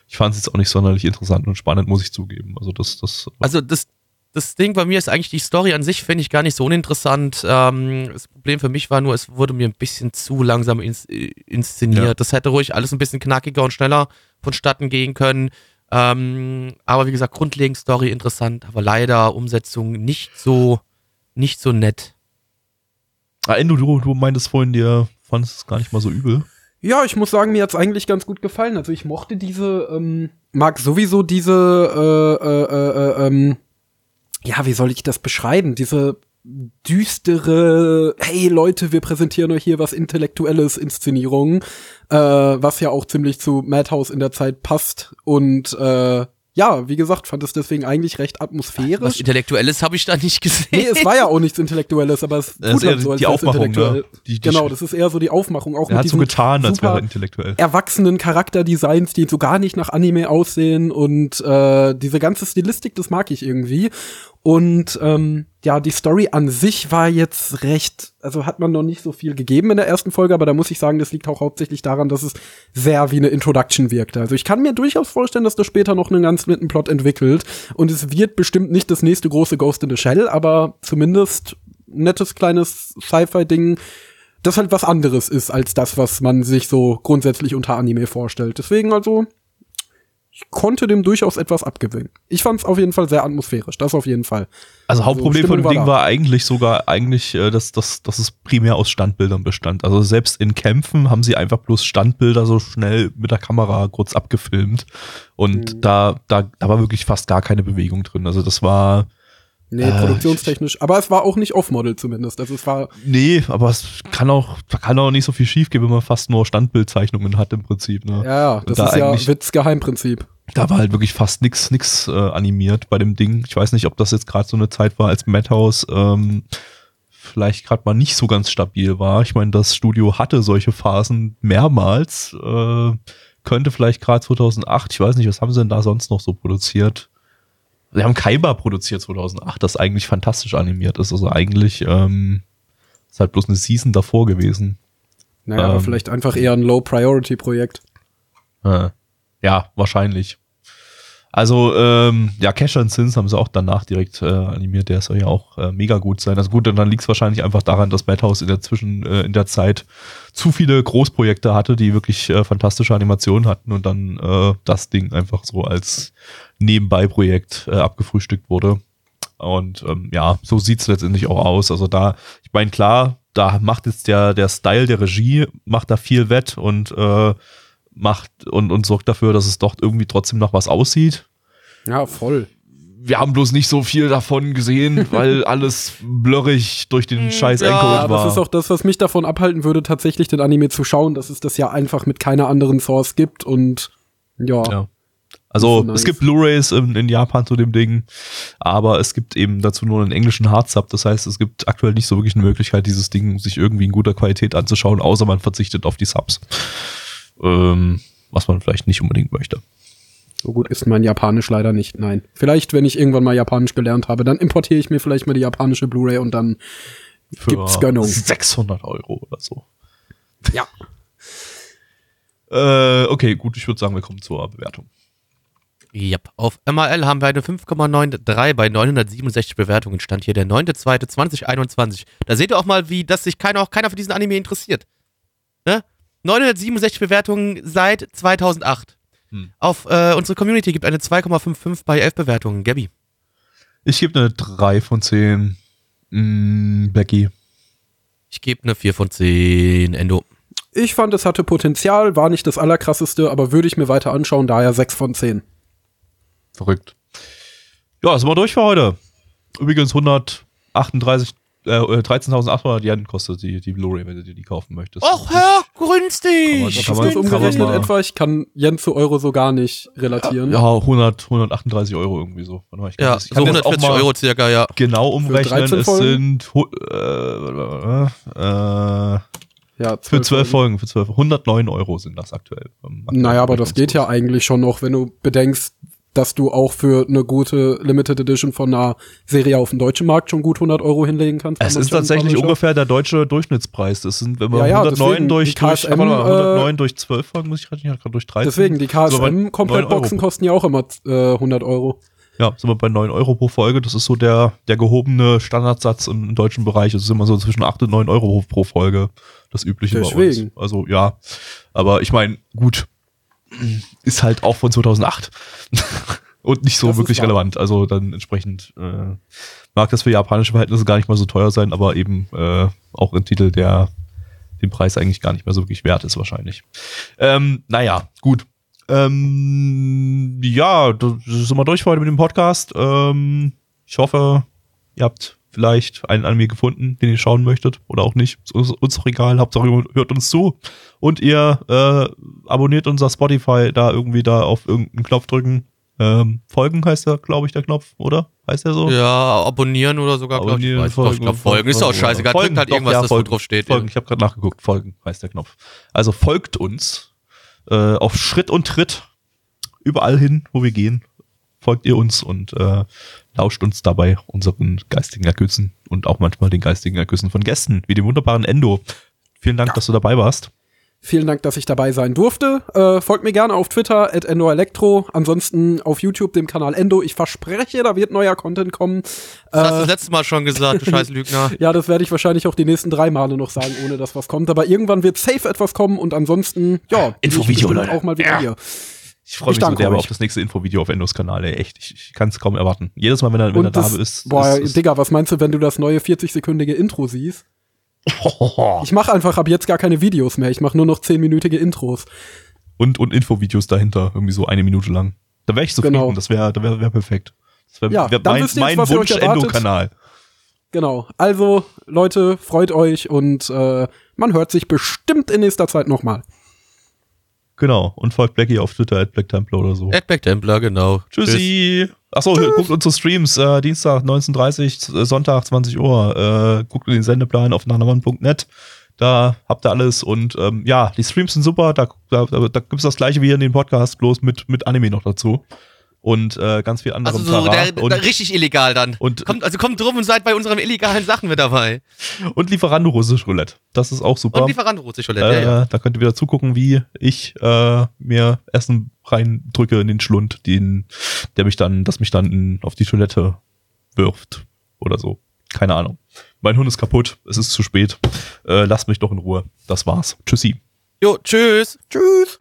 ich fand es jetzt auch nicht sonderlich interessant und spannend, muss ich zugeben. Also das, das, also das, das Ding bei mir ist eigentlich die Story an sich, finde ich gar nicht so uninteressant. Ähm, das Problem für mich war nur, es wurde mir ein bisschen zu langsam ins, äh, inszeniert. Ja. Das hätte ruhig alles ein bisschen knackiger und schneller vonstatten gehen können. Ähm, aber wie gesagt, grundlegend Story interessant, aber leider Umsetzung nicht so, nicht so nett. ah, Endo, du, du meintest vorhin, dir fandest es gar nicht mal so übel. Ja, ich muss sagen, mir hat's eigentlich ganz gut gefallen. Also ich mochte diese, ähm, mag sowieso diese, äh, äh, äh, äh, ähm, ja, wie soll ich das beschreiben? Diese düstere, hey Leute, wir präsentieren euch hier was Intellektuelles Inszenierung, äh, was ja auch ziemlich zu Madhouse in der Zeit passt. Und äh, ja, wie gesagt, fand es deswegen eigentlich recht Was atmosphärisch. Intellektuelles habe ich da nicht gesehen. Nee, es war ja auch nichts Intellektuelles, aber es Das tut dann so, als die Aufmachung, intellektuell. ne? Die- die- genau, das ist eher so die Aufmachung. Auch Er mit hat so getan, als wäre er intellektuell. erwachsenen Charakterdesigns, die so gar nicht nach Anime aussehen und äh, diese ganze Stilistik, das mag ich irgendwie. Und ähm, ja, die Story an sich war jetzt recht, also hat man noch nicht so viel gegeben in der ersten Folge, aber da muss ich sagen, das liegt auch hauptsächlich daran, dass es sehr wie eine Introduction wirkte. Also ich kann mir durchaus vorstellen, dass das später noch einen ganz netten Plot entwickelt und es wird bestimmt nicht das nächste große Ghost in the Shell, aber zumindest nettes kleines Sci-Fi-Ding, das halt was anderes ist als das, was man sich so grundsätzlich unter Anime vorstellt. Deswegen also, konnte dem durchaus etwas abgewinnen. Ich fand es auf jeden Fall sehr atmosphärisch, das auf jeden Fall. Also Hauptproblem von dem Stimmung Ding war war eigentlich sogar eigentlich, äh, dass, dass, dass es primär aus Standbildern bestand. Also selbst in Kämpfen haben sie einfach bloß Standbilder so schnell mit der Kamera kurz abgefilmt. Und Mhm. da, da, da war wirklich fast gar keine Bewegung drin. Also das war, Nee, Äh, produktionstechnisch. Aber es war auch nicht Off-Model zumindest. Also es war, nee, aber es kann auch, da kann auch nicht so viel schief gehen, wenn man fast nur Standbildzeichnungen hat im Prinzip. Ne? ja, das da ist ja eigentlich- Witz Geheimprinzip. Da war halt wirklich fast nix, nix äh, animiert bei dem Ding. Ich weiß nicht, ob das jetzt gerade so eine Zeit war, als Madhouse ähm, vielleicht gerade mal nicht so ganz stabil war. Ich meine, das Studio hatte solche Phasen mehrmals. Äh, könnte vielleicht gerade 2008, ich weiß nicht, was haben sie denn da sonst noch so produziert? Sie haben Kaiba produziert 2008, das eigentlich fantastisch animiert ist. Also eigentlich ähm, ist halt bloß eine Season davor gewesen. Naja, aber Ähm. vielleicht einfach eher ein Low-Priority-Projekt. Äh, ja, wahrscheinlich. Also, ähm, ja, Cash and Sins haben sie auch danach direkt äh, animiert. Der soll ja auch äh, mega gut sein. Also gut, und dann liegt es wahrscheinlich einfach daran, dass Madhouse in der Zwischen, äh, in der Zeit zu viele Großprojekte hatte, die wirklich äh, fantastische Animationen hatten und dann äh, das Ding einfach so als Nebenbei-Projekt äh, abgefrühstückt wurde. Und ähm, ja, so sieht's letztendlich auch aus. Also da, ich meine, klar, da macht jetzt der, der Style der Regie, macht da viel wett und äh, macht und, und sorgt dafür, dass es doch irgendwie trotzdem noch was aussieht. Ja, voll. Wir haben bloß nicht so viel davon gesehen, weil alles blurrig durch den scheiß ja, Encode Ja, war. das ist auch das, was mich davon abhalten würde, tatsächlich den Anime zu schauen, dass es das ja einfach mit keiner anderen Source gibt und ja. Ja. Also ist nice. es gibt Blu-rays in, in Japan zu dem Ding, aber es gibt eben dazu nur einen englischen Hardsub. Das heißt, es gibt aktuell nicht so wirklich eine Möglichkeit, dieses Ding sich irgendwie in guter Qualität anzuschauen, außer man verzichtet auf die Subs. Ähm, was man vielleicht nicht unbedingt möchte. So gut ist mein Japanisch leider nicht. Nein. Vielleicht, wenn ich irgendwann mal Japanisch gelernt habe, dann importiere ich mir vielleicht mal die japanische Blu-ray und dann Für Gibt's Gönnung. 600 Euro oder so. ja. Äh, okay, gut, ich würde sagen, wir kommen zur Bewertung. Yep. Auf MRL haben wir eine 5,93 bei 967 Bewertungen. Stand hier der 9.2.2021. Da seht ihr auch mal, wie das sich keiner, auch keiner für diesen Anime interessiert. Ne? 967 Bewertungen seit 2008. Hm. Auf äh, unsere Community gibt eine 2,55 bei 11 Bewertungen. Gabby. Ich gebe eine 3 von 10. Mm, Becky. Ich gebe eine 4 von 10. Endo. Ich fand, es hatte Potenzial, war nicht das allerkrasseste, aber würde ich mir weiter anschauen, daher 6 von 10. Verrückt. Ja, sind wir durch für heute. Übrigens 138 äh, 13.800 Yen kostet die, die Blu-ray, wenn du dir die kaufen möchtest. Och, Herr, grün's Kann man- das kann man umgerechnet etwa? Ich kann Yen zu Euro so gar nicht relatieren. Ja, 100, 138 Euro irgendwie so. Warte mal, ich kann Ja, das- ich so kann auch 140 mal Euro circa, ja. Genau umrechnen. 13 Es sind äh, äh, Ja, für 12 Folgen, für 12 109 Euro sind das aktuell. Naja, aber das geht ja eigentlich schon noch, wenn du bedenkst, dass du auch für eine gute Limited Edition von einer Serie auf dem deutschen Markt schon gut 100 Euro hinlegen kannst. Es ist tatsächlich ungefähr der deutsche Durchschnittspreis. Das sind, wenn man Ja, ja, 109 deswegen, durch, KSM, aber warte mal, 109 äh, durch 12 Folgen muss ich rechnen, ich gerade durch 13. Deswegen, die Sind wir bei 9 KSM-Komplettboxen kosten ja auch immer äh, 100 Euro. Ja, sind wir bei 9 Euro pro Folge. Das ist so der, der gehobene Standardsatz im, im deutschen Bereich. Das ist immer so zwischen 8 und 9 Euro pro Folge. Das übliche bei Deswegen. uns. Also ja. Aber ich meine, gut, ist halt auch von 2008. und nicht so Das ist wirklich relevant. Also dann entsprechend äh, mag das für japanische Verhältnisse gar nicht mal so teuer sein, aber eben äh, auch ein Titel, der den Preis eigentlich gar nicht mehr so wirklich wert ist wahrscheinlich. Ähm, naja, gut. Ähm, ja, das sind wir durch für heute mit dem Podcast. Ähm, ich hoffe, ihr habt vielleicht einen Anime gefunden, den ihr schauen möchtet oder auch nicht. Ist uns, doch egal. Hauptsache ihr hört uns zu und ihr äh, abonniert unser Spotify, da irgendwie da auf irgendeinen Knopf drücken. Ähm, folgen heißt der, glaube ich, der Knopf, oder? Heißt der so? Ja, abonnieren oder sogar, glaube ich. Weiß. Doch, Ich glaube, folgen. Ist auch scheißegal. Folgen, Drückt halt doch, irgendwas, ja, das folgen, drauf steht. Folgen. Ich habe gerade nachgeguckt. Folgen heißt der Knopf. Also folgt uns äh, auf Schritt und Tritt überall hin, wo wir gehen. Folgt ihr uns und äh, lauscht uns dabei unseren geistigen Ergüssen und auch manchmal den geistigen Ergüssen von Gästen, wie dem wunderbaren Endo. Vielen Dank, dass du dabei warst. Vielen Dank, dass ich dabei sein durfte. Äh, folgt mir gerne auf Twitter, at endoelektro. Ansonsten auf YouTube, dem Kanal Endo. Ich verspreche, da wird neuer Content kommen. Das hast du Äh, das letzte Mal schon gesagt, du scheiß Lügner. ja, das werde ich wahrscheinlich auch die nächsten drei Male noch sagen, ohne dass was kommt. Aber irgendwann wird safe etwas kommen und ansonsten, ja, Infovideo, Leute. auch mal wieder Ja. hier. Ich freue Ich mich so euch. auf das nächste Infovideo auf Endos Kanal, ey. Echt, ich, ich kann es kaum erwarten. Jedes Mal, wenn er, wenn er Und da das, ist, boah, ist, Digga, was meinst du, wenn du das neue 40-sekündige Intro siehst? Ich mache einfach ab jetzt gar keine Videos mehr. Ich mache nur noch 10-minütige Intros. und, und Infovideos dahinter, irgendwie so eine Minute lang. Da wäre ich zufrieden, Genau. das wäre wär, wär perfekt. Das wäre Ja, wär mein, jetzt, mein erwartet. Wunsch-Endo-Kanal. Genau. Also, Leute, freut euch und äh, man hört sich bestimmt in nächster Zeit nochmal. Genau. Und folgt Blackie auf Twitter, at Black Templar oder so. Adback Templar, genau. Tschüssi. Achso, guckt unsere Streams. Äh, Dienstag 19.30 äh, Sonntag 20 Uhr. Äh, guckt in den Sendeplan auf nachnamann.net. Da habt ihr alles. Und ähm, ja, die Streams sind super. Da, da, da, da gibt's das gleiche wie hier in den Podcast, bloß mit, mit Anime noch dazu. Und äh, ganz viel anderem Also so der, und, der, richtig illegal dann. und- kommt, also kommt drum und seid bei unseren illegalen Sachen mit dabei. und Lieferando russisch Roulette. Das ist auch super. Und Lieferando russisch Roulette, Äh, ja, ja. Da könnt ihr wieder zugucken, wie ich äh, mir Essen reindrücke in den Schlund, den, der mich dann, das mich dann in, auf die Toilette wirft oder so. Keine Ahnung. Mein Hund ist kaputt, es ist zu spät. Äh, lasst mich doch in Ruhe. Das war's. Tschüssi. Jo, tschüss. Tschüss.